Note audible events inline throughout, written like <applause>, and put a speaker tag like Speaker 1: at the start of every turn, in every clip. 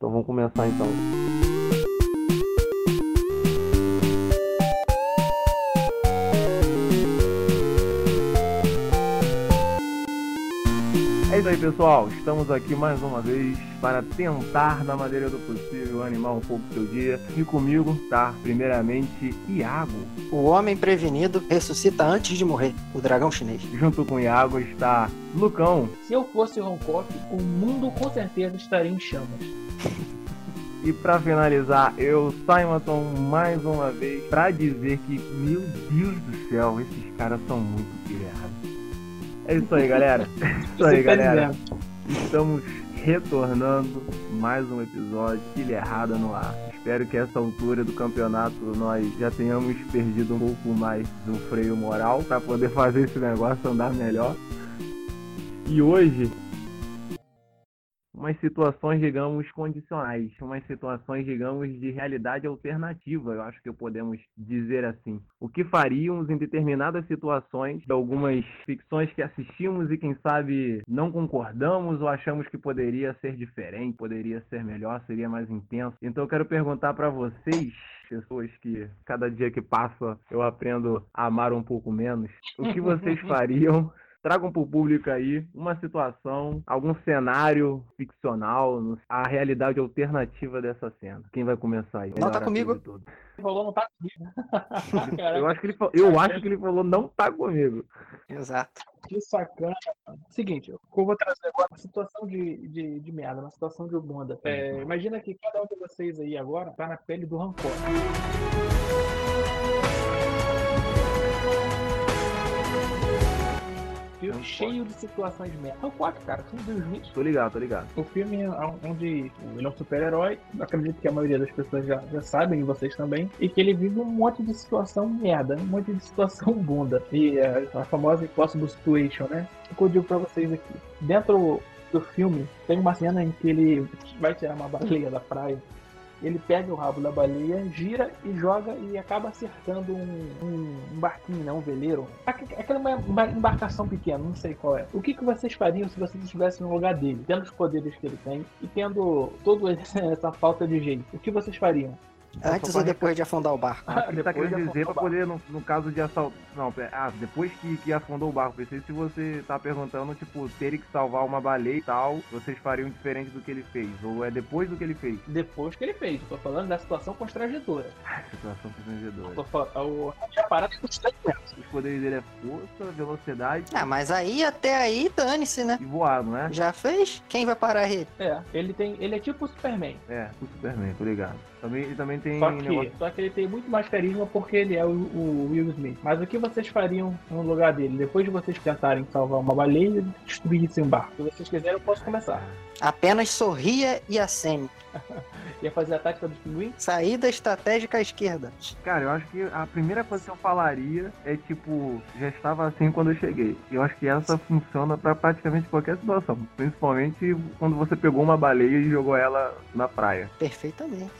Speaker 1: Então vamos começar então. É isso aí, pessoal. Estamos aqui mais uma vez para tentar, na maneira do possível, animar um pouco o seu dia. E comigo tá, primeiramente, Iago.
Speaker 2: O homem prevenido ressuscita antes de morrer, o dragão chinês.
Speaker 1: Junto com Iago está Lucão.
Speaker 3: Se eu fosse Hancock, o mundo com certeza estaria em chamas.
Speaker 1: E para finalizar, eu, Simonton, mais uma vez, para dizer que, meu Deus do céu, esses caras são muito pilhados. É isso aí, galera. É <laughs> isso aí, galera. Estamos retornando mais um episódio Pilha Errada no ar. Espero que essa altura do campeonato nós já tenhamos perdido um pouco mais do freio moral para poder fazer esse negócio andar melhor. E hoje umas situações, digamos, condicionais, umas situações, digamos, de realidade alternativa, eu acho que podemos dizer assim. O que faríamos em determinadas situações, de algumas ficções que assistimos e, quem sabe, não concordamos ou achamos que poderia ser diferente, poderia ser melhor, seria mais intenso. Então eu quero perguntar para vocês, pessoas que cada dia que passa eu aprendo a amar um pouco menos, o que vocês <laughs> fariam tragam para o público aí uma situação, algum cenário ficcional, a realidade alternativa dessa cena. Quem vai começar aí?
Speaker 2: Não tá comigo.
Speaker 3: Ele falou não tá comigo. <laughs>
Speaker 1: eu acho que ele falou, eu acho que ele falou não tá comigo.
Speaker 2: Exato.
Speaker 3: Que sacana. Seguinte, eu vou trazer agora uma situação de, de, de merda, uma situação de bunda. É, imagina que cada um de vocês aí agora tá na pele do rancor. Cheio de situações merda. É o 4, cara, são Will Smith.
Speaker 1: Tô ligado, tô ligado.
Speaker 3: O filme é onde ele é um super-herói, acredito que a maioria das pessoas já, já sabem, e vocês também, e que ele vive um monte de situação merda, um monte de situação <laughs> bunda. E é, a famosa Impossible Situation, né? O que eu digo pra vocês aqui. Dentro do filme, tem uma cena em que ele vai tirar uma baleia da praia ele pega o rabo da baleia, gira e joga e acaba acertando um, um, um barquinho, né? um veleiro. Aquela embarcação pequena, não sei qual é. O que, que vocês fariam se vocês estivessem no lugar dele, tendo os poderes que ele tem e tendo toda <laughs> essa falta de jeito? O que vocês fariam?
Speaker 2: Antes ou depois de afundar o barco?
Speaker 1: Ah, tá querendo dizer pra poder, no, no, caso de assalto. Não, ah, depois que, que afundou o barco. Pensei se você tá perguntando, tipo, ter que salvar uma baleia e tal, vocês fariam diferente do que ele fez. Ou é depois do que ele fez?
Speaker 3: Depois que ele fez. Tô falando da situação constrangedora. <laughs>
Speaker 1: Ah, situação constrangedora.
Speaker 3: Tô falando. A parada é
Speaker 1: Os poderes dele é força, velocidade.
Speaker 2: Ah, mas aí até aí, dane-se, né?
Speaker 1: E voar, não é?
Speaker 2: Já fez? Quem vai parar ele?
Speaker 3: É, ele tem. Ele é tipo o Superman.
Speaker 1: É, o Superman, tô ligado. Também, ele também tem
Speaker 3: só que, negócio... só que ele tem muito mais carisma porque ele é o, o, Will Smith. Mas o que vocês fariam no lugar dele? Depois de vocês tentarem salvar uma baleia e destruírem um barco. Se vocês quiserem, eu posso começar.
Speaker 2: Apenas sorria e acene. <laughs>
Speaker 3: Ia fazer a tática do pinguim?
Speaker 2: Saída estratégica à esquerda.
Speaker 1: Cara, eu acho que a primeira coisa que eu falaria é tipo, já estava assim quando eu cheguei. Eu acho que essa funciona para praticamente qualquer situação. Principalmente quando você pegou uma baleia e jogou ela na praia.
Speaker 2: Perfeitamente.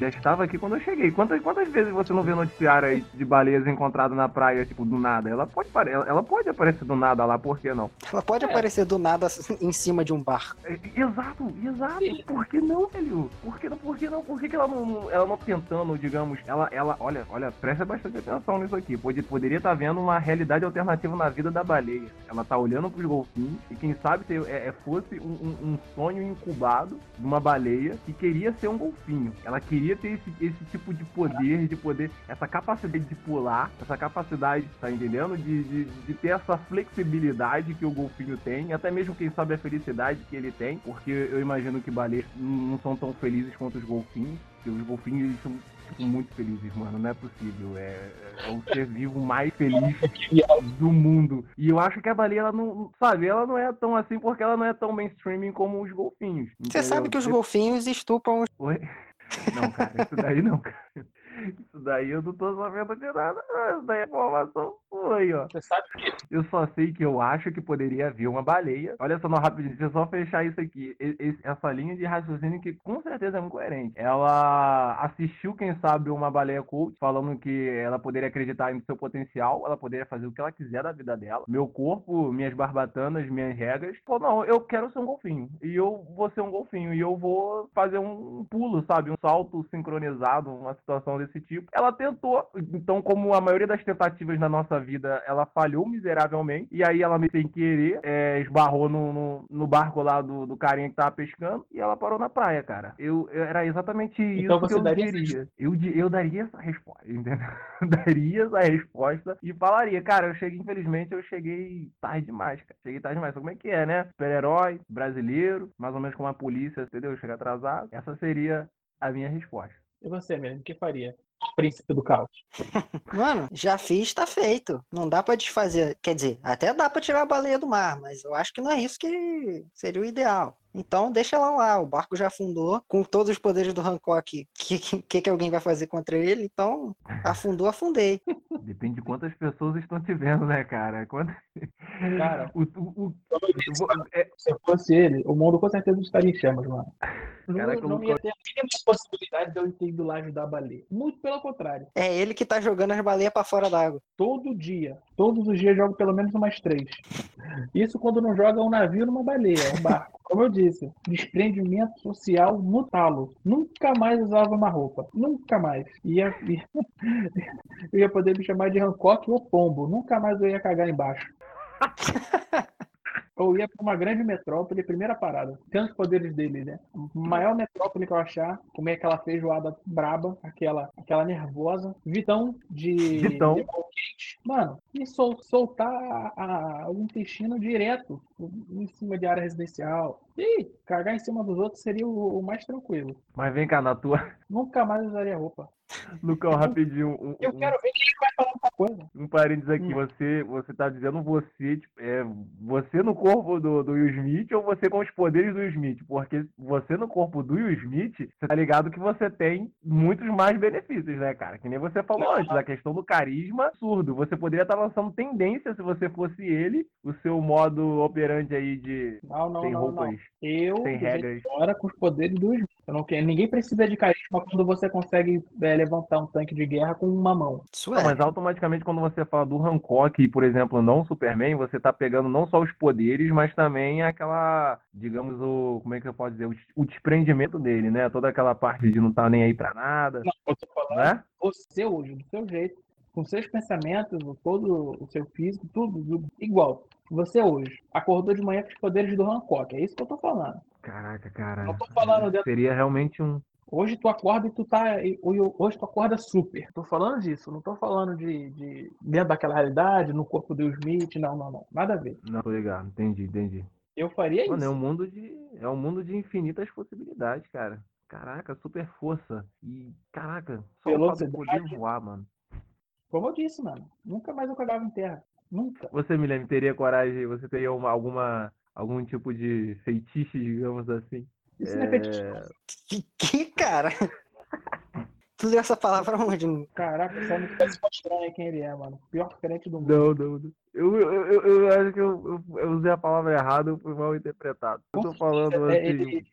Speaker 1: Já estava aqui quando eu cheguei. Quantas, quantas vezes você não vê noticiário aí de baleias encontradas na praia, tipo, do nada? Ela pode, ela pode aparecer do nada lá, por que não?
Speaker 2: Ela pode é. aparecer do nada em cima de um barco.
Speaker 1: Exato, exato. Por que não, velho? Por que não? Por que não? Por que, que ela não, ela não tentando, digamos, ela, ela, olha, olha, presta bastante atenção nisso aqui. Pode, poderia estar tá vendo uma realidade alternativa na vida da baleia. Ela tá olhando pros golfinhos e quem sabe se é, é, fosse um, um, um, sonho incubado de uma baleia que queria ser um golfinho. Ela queria ter esse, esse tipo de poder, de poder, essa capacidade de pular, essa capacidade, tá entendendo? De, de, de ter essa flexibilidade que o golfinho tem, até mesmo quem sabe a felicidade que ele tem, porque eu imagino que baleias não são tão felizes quanto os golfinhos, porque os golfinhos eles são tipo, muito felizes, mano. Não é possível. É, é o ser vivo mais feliz do mundo. E eu acho que a baleia, ela não. Sabe, ela não é tão assim porque ela não é tão mainstream como os golfinhos.
Speaker 2: Você sabe que os golfinhos estupram os.
Speaker 1: Oi? Não, cara, isso daí não, cara. Isso daí eu não tô sabendo de nada, não. Isso daí é informação foi, ó.
Speaker 3: Você sabe que
Speaker 1: Eu só sei que eu acho que poderia haver uma baleia. Olha só, não, rapidinho, deixa eu só fechar isso aqui. Esse- essa linha de raciocínio que com certeza é muito coerente. Ela assistiu, quem sabe, uma baleia coach, falando que ela poderia acreditar em seu potencial, ela poderia fazer o que ela quiser da vida dela. Meu corpo, minhas barbatanas, minhas regras. Falou, não, eu quero ser um golfinho. E eu vou ser um golfinho. E eu vou fazer um pulo, sabe? Um salto sincronizado, uma situação desse tipo. Ela tentou. Então, como a maioria das tentativas na nossa vida, ela falhou miseravelmente. E aí ela, sem querer, é, esbarrou no, no, no barco lá do, do carinha que tava pescando. E ela parou na praia, cara. Eu, eu- era exatamente isso
Speaker 3: Então
Speaker 1: que
Speaker 3: você
Speaker 1: eu diria. Eu, eu daria essa resposta, entendeu? <laughs> daria essa resposta e falaria, cara, eu cheguei, infelizmente, eu cheguei tarde demais, cara. Cheguei tarde demais. Como é que é, né? Super-herói, brasileiro, mais ou menos como a polícia, entendeu? Chega atrasado. Essa seria a minha resposta.
Speaker 3: E você, mesmo, o que faria? Príncipe do caos. <laughs>
Speaker 2: Mano, já fiz, tá feito. Não dá pra desfazer. Quer dizer, até dá pra tirar a baleia do mar, mas eu acho que não é isso que seria o ideal. Então deixa ela lá, o barco já afundou, com todos os poderes do Hancock. O que, que, que alguém vai fazer contra ele? Então, afundou, afundei. <laughs>
Speaker 1: Depende de quantas pessoas estão te vendo, né, cara? <laughs>
Speaker 3: Cara, <laughs>
Speaker 1: o, o, o-
Speaker 3: disse,
Speaker 1: é,
Speaker 3: se eu fosse ele, o mundo com certeza estaria em chamas, mano. Não,
Speaker 1: Caraca,
Speaker 3: não
Speaker 1: o
Speaker 3: ia ter a mínima possibilidade de eu ir do live da baleia. Muito pelo contrário.
Speaker 2: É ele que tá jogando as baleias pra fora d'água.
Speaker 3: Todo dia. Todos os dias jogo pelo menos umas três. Isso quando não joga um navio numa baleia, um barco. Como eu disse, desprendimento social no talo. Nunca mais usava uma roupa. Nunca mais. Ia, ia, <laughs> eu ia poder me chamar de Hancock ou Pombo. Nunca mais eu ia cagar embaixo. <laughs> Ou ia para uma grande metrópole, primeira parada. Tem os poderes dele, né? Maior metrópole que eu achar, comer aquela feijoada braba, aquela, aquela nervosa. Vitão de.
Speaker 1: Vitão.
Speaker 3: de. Mano, e sol- soltar a- a- o intestino direto em cima de área residencial. E cagar em cima dos outros seria o, o mais tranquilo.
Speaker 1: Mas vem cá, na tua.
Speaker 3: Nunca mais usaria roupa.
Speaker 1: Lucão, rapidinho. Um,
Speaker 3: Eu
Speaker 1: um-
Speaker 3: quero ver quem vai falar outra coisa.
Speaker 1: um parênteses aqui,
Speaker 3: Hum.
Speaker 1: você, você tá dizendo você, tipo, é, você no corpo do, do Will Smith ou você com os poderes do Will Smith? Porque você no corpo do Will Smith, você tá ligado que você tem muitos mais benefícios, né, cara? Que nem você falou
Speaker 3: Não.
Speaker 1: antes, a questão do carisma, absurdo. Você poderia estar lançando tendência se você fosse ele, o seu modo operante aí de
Speaker 3: Não, não,
Speaker 1: sem
Speaker 3: não,
Speaker 1: roupas,
Speaker 3: não. Eu,
Speaker 1: sem regras.
Speaker 3: que era com os poderes do Smith. Eu não quero, ninguém precisa de carisma quando você consegue é, levantar um tanque de guerra com uma mão.
Speaker 2: Isso é.
Speaker 1: mas automaticamente quando você fala do Hancock, por exemplo, não o Superman, você tá pegando não só os poderes, mas também aquela, digamos, o, como é que eu posso dizer, o, o desprendimento dele, né? Toda aquela parte de não estar nem aí pra nada,
Speaker 3: Não, eu tô falando
Speaker 1: né?
Speaker 3: você hoje, do seu jeito, com seus pensamentos, todo o seu físico, tudo, tudo igual. Você hoje acordou de manhã com os poderes do Hancock, é isso que eu tô falando.
Speaker 1: Caraca, cara.
Speaker 3: Não tô falando dessa-
Speaker 1: Seria realmente um.
Speaker 3: Hoje tu acorda e tu tá. Hoje tu acorda super. Tô falando disso, não tô falando de, de dentro daquela realidade, no corpo do Smith, não, não, não. Nada a ver.
Speaker 1: Não, tô ligado, entendi, entendi.
Speaker 3: Eu faria
Speaker 1: Mano, é
Speaker 3: isso.
Speaker 1: um mundo de. É um mundo de infinitas possibilidades, cara. Caraca, super força. E, caraca, só o fato de poder
Speaker 3: Velocidade.
Speaker 1: voar, mano.
Speaker 3: Como eu disse, mano. Nunca mais eu cagava em terra. Nunca.
Speaker 1: Você, Milene, teria coragem, você teria uma, alguma, algum tipo de feitiço, digamos assim?
Speaker 3: Isso não é fetiche.
Speaker 2: Que, que cara? <laughs> Tu leu essa palavra onde?
Speaker 3: Caraca, só não tá se mostrando quem ele é, mano. Pior crente do mundo.
Speaker 1: Não, não, não. Eu, eu, eu, eu acho que eu, eu, usei a palavra errada, eu fui mal interpretado. Eu tô falando
Speaker 3: É,
Speaker 1: assim.
Speaker 3: ele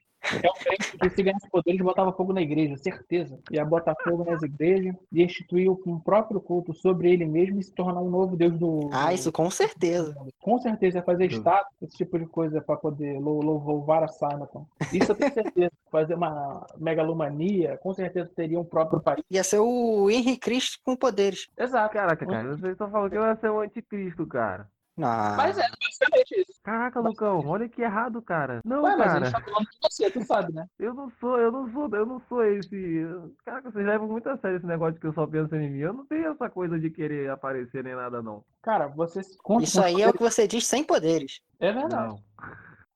Speaker 3: é um crente que se ganhasse poderes botava fogo na igreja, certeza. Ia botar fogo nas igrejas e instituir um próprio culto sobre ele mesmo e se tornar um novo Deus do.
Speaker 2: Ah, isso com certeza.
Speaker 3: Com certeza ia fazer
Speaker 1: Do-
Speaker 3: estátua, esse tipo de coisa pra poder lou- lou- louvar a Simon. Isso eu tenho certeza. <laughs> Fazer uma megalomania, com certeza teria um próprio país.
Speaker 2: Ia ser o Henry Cristo com poderes.
Speaker 3: Exato.
Speaker 1: Caraca, cara, vocês estão falando que eu ia ser um anticristo, cara.
Speaker 2: Ah,
Speaker 3: Mas é basicamente isso.
Speaker 1: Caraca, Lucão, olha que errado, cara. Não,
Speaker 3: Ué, mas a
Speaker 1: cara,
Speaker 3: gente tá falando de você, tu sabe, né?
Speaker 1: eu não sou, eu não sou, eu não sou esse. Caraca, vocês levam muito a sério esse negócio de que eu só penso em mim. Eu não tenho essa coisa de querer aparecer nem nada, não.
Speaker 3: Cara, você
Speaker 2: isso aí é o que você diz sem poderes.
Speaker 3: É verdade.
Speaker 1: Não.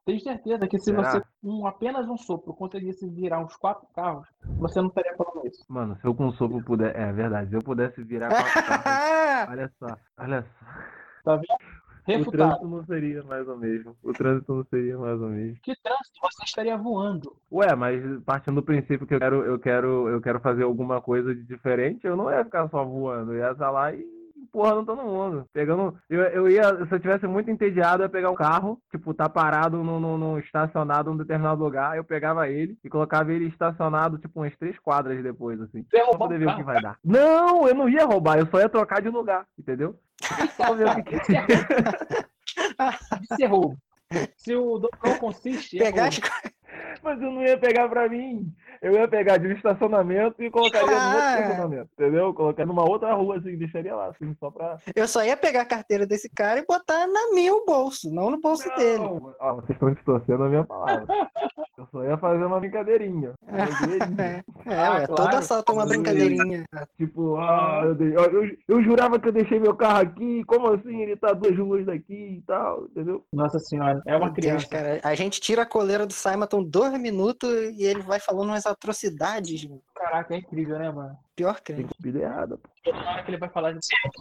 Speaker 3: Tenho certeza que se
Speaker 1: Será?
Speaker 3: você, com apenas um sopro, conseguisse virar uns quatro carros, você não estaria falando isso.
Speaker 1: Mano, se eu com sopro puder. É verdade, se eu pudesse virar quatro carros. <laughs> Olha só, olha só.
Speaker 3: Tá vendo?
Speaker 1: O
Speaker 3: Refutado.
Speaker 1: trânsito não seria mais o mesmo. O trânsito não seria mais o mesmo.
Speaker 3: Que trânsito? Você estaria voando.
Speaker 1: Ué, mas partindo do princípio que eu quero, eu quero, eu quero fazer alguma coisa de diferente, eu não ia ficar só voando, eu ia estar lá e empurrando todo mundo. Pegando. Eu, eu ia, se eu tivesse muito entediado, eu ia pegar um carro, tipo, tá parado no, no, no estacionado em um determinado lugar, eu pegava ele e colocava ele estacionado, tipo, umas três quadras depois, assim.
Speaker 3: Você roubar
Speaker 1: poder ver o que
Speaker 3: carro.
Speaker 1: vai dar. Não, eu não ia roubar, eu só ia trocar de lugar, entendeu? Só ver o que que
Speaker 3: Isso é roubo. Isso é roubo. Se o dobrão consiste. é
Speaker 2: Pegar as.
Speaker 1: Mas eu não ia pegar pra mim. Eu ia pegar de um estacionamento e colocaria no outro
Speaker 2: Ah.
Speaker 1: estacionamento. Entendeu? Colocaria numa outra rua, assim, deixaria lá, assim, só pra.
Speaker 2: Eu só ia pegar a carteira desse cara e botar na meu bolso, não no bolso dele.
Speaker 1: Não, ó, vocês estão distorcendo a minha palavra. <laughs> Eu só ia fazer uma brincadeirinha. <laughs>
Speaker 2: É,
Speaker 3: Ah,
Speaker 2: ué,
Speaker 3: claro.
Speaker 2: todo assalto é uma brincadeirinha.
Speaker 1: tipo, ah, eu, dei- ó, eu, eu jurava que eu deixei meu carro aqui. Como assim? Ele tá duas ruas daqui e tal, entendeu?
Speaker 3: Nossa senhora, é uma
Speaker 2: Meu Deus,
Speaker 3: criança.
Speaker 2: cara. A gente tira a coleira do Simon dois minutos e ele vai falando umas atrocidades. mano.
Speaker 3: Caraca, é incrível, né, mano?
Speaker 2: Pior
Speaker 1: Tem
Speaker 2: crime.
Speaker 1: cuspida errada, pô.
Speaker 3: Toda hora que ele vai falar de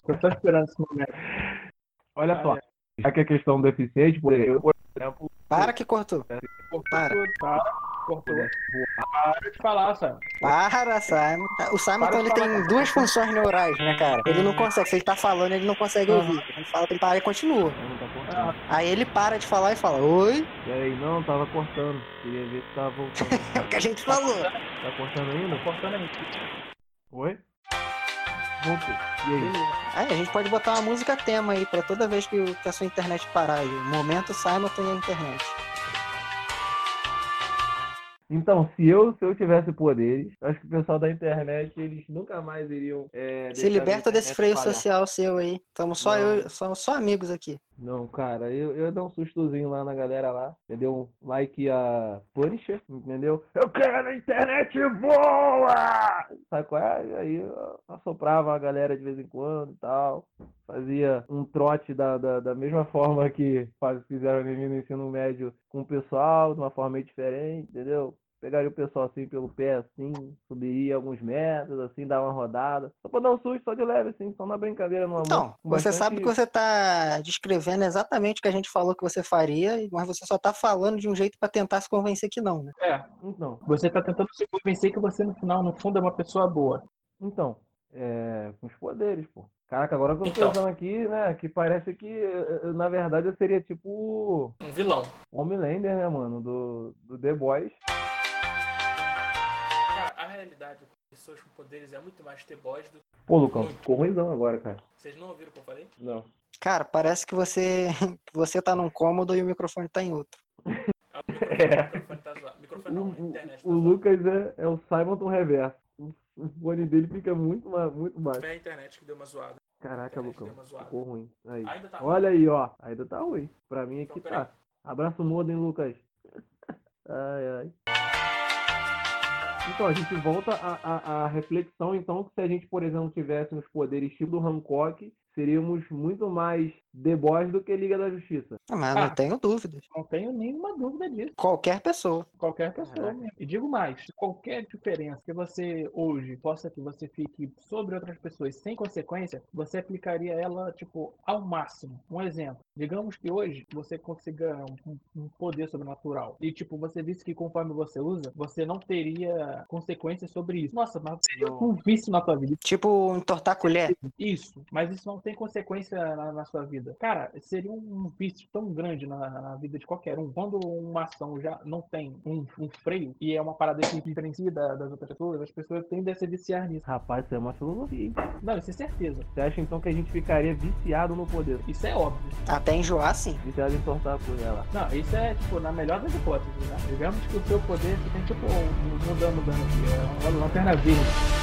Speaker 3: Eu tô esperando esse momento.
Speaker 1: Olha só. Já que a questão do eu, por exemplo,
Speaker 2: Para que cortou.
Speaker 3: Cortou
Speaker 2: Para.
Speaker 3: tudo, para. Cortou. Para de falar, sabe?
Speaker 2: Para, Simon. O Simon
Speaker 3: Para
Speaker 2: ele
Speaker 3: falar.
Speaker 2: tem duas funções neurais, né, cara? Ele não consegue. Se ele tá falando, ele não consegue
Speaker 3: Ah.
Speaker 2: ouvir. Ele fala pra ele parar e continua.
Speaker 1: tá cortando.
Speaker 2: Aí ele para de falar e fala, oi,
Speaker 1: Peraí, não, tava cortando. Queria ver se tava <laughs> voltando.
Speaker 2: é o que a gente falou.
Speaker 1: Tá cortando ainda?
Speaker 3: Cortando aí.
Speaker 1: Oi? E aí?
Speaker 2: A gente pode botar uma música tema aí pra toda vez que, que a sua internet parar aí. Momento Simon tem a internet.
Speaker 1: Então, se eu, se eu tivesse poderes, acho que o pessoal da internet, eles nunca mais iriam. é,
Speaker 2: Se liberta desse freio social seu aí. Estamos só
Speaker 1: Não.
Speaker 2: eu, só, só amigos aqui.
Speaker 1: Não, cara, eu, eu dar um sustozinho lá na galera lá, entendeu? Like a Punisher, entendeu? Eu quero a internet boa! Sabe qual é? Aí eu assoprava a galera de vez em quando e tal. Fazia um trote da, da, da mesma <laughs> forma que fizeram no ensino médio com o pessoal, de uma forma meio diferente, entendeu? Pegaria o pessoal assim pelo pé, assim, subiria alguns metros, assim, dar uma rodada. Só pra dar um susto, só de leve, assim, só na brincadeira, no amor.
Speaker 2: Então, você sabe que você tá descrevendo exatamente o que a gente falou que você faria, mas você só tá falando de um jeito pra tentar se convencer que não, né?
Speaker 3: É,
Speaker 1: Então,
Speaker 3: você tá tentando se convencer que você no final, no fundo, é uma pessoa boa.
Speaker 1: Então, é, com os poderes, pô. Caraca, agora que eu tô
Speaker 3: Então.
Speaker 1: pensando aqui, né, que parece que, eh, eh, na verdade, eu seria tipo
Speaker 3: Um vilão.
Speaker 1: Homelander, né, mano, do, do The Boys.
Speaker 4: Realidade de pessoas com poderes é muito mais ter boys do que.
Speaker 1: Pô, Lucão, ficou ruimzão agora, cara.
Speaker 4: Vocês não ouviram o que eu falei?
Speaker 1: Não.
Speaker 2: Cara, parece que você, <laughs> você tá num cômodo e o microfone tá em outro.
Speaker 4: Ah, o microfone, o microfone tá zoado. Microfone
Speaker 1: O,
Speaker 4: não, a
Speaker 1: o-
Speaker 4: internet tá
Speaker 1: o. Lucas é, é o Simonton Reverso. O, o fone dele fica muito, muito baixo.
Speaker 4: Foi a internet que deu uma zoada.
Speaker 1: Caraca, Lucão, ficou ruim. Aí.
Speaker 4: Ainda tá.
Speaker 1: Olha aí, ó. Ainda tá ruim. Pra mim aqui
Speaker 4: Então,
Speaker 1: tá. Abraço mudo, hein, Lucas? <laughs> Ai, ai. Então, a gente volta à, à, à reflexão, então, que se a gente, por exemplo, tivesse os poderes do Hancock, seríamos muito mais The Boys do que Liga da Justiça.
Speaker 2: Ah, Mas
Speaker 3: Ah.
Speaker 2: não tenho dúvidas.
Speaker 3: Não tenho nenhuma dúvida disso.
Speaker 2: Qualquer pessoa.
Speaker 3: Qualquer pessoa. Mesmo. E digo mais, qualquer diferença que você hoje possa que você fique sobre outras pessoas sem consequência, você aplicaria ela, tipo, ao máximo. Um exemplo. Digamos que hoje você consiga um, um poder sobrenatural. E, tipo, você disse que conforme você usa, você não teria consequências sobre isso. Nossa, mas seria
Speaker 1: Não.
Speaker 3: um vício na tua vida.
Speaker 2: Tipo, entortar a colher.
Speaker 3: Isso, mas isso não tem consequência na, na sua vida. Cara, seria um vício tão grande na, na vida de qualquer um. Quando uma ação já não tem um, um freio e é uma parada que diferencia da- das outras pessoas, as pessoas tendem a se viciar nisso.
Speaker 1: Rapaz, isso é uma filosofia. hein?
Speaker 3: Não, isso é certeza.
Speaker 1: Você acha então que a gente ficaria viciado no poder?
Speaker 3: Isso é óbvio.
Speaker 2: Até enjoar, sim.
Speaker 1: Viciado em sortar a colher lá.
Speaker 3: Não, isso é, tipo, na melhor das hipóteses, né? Digamos que o seu poder tem, tipo, um- mudando, mudando aqui. É uma lanterna verde.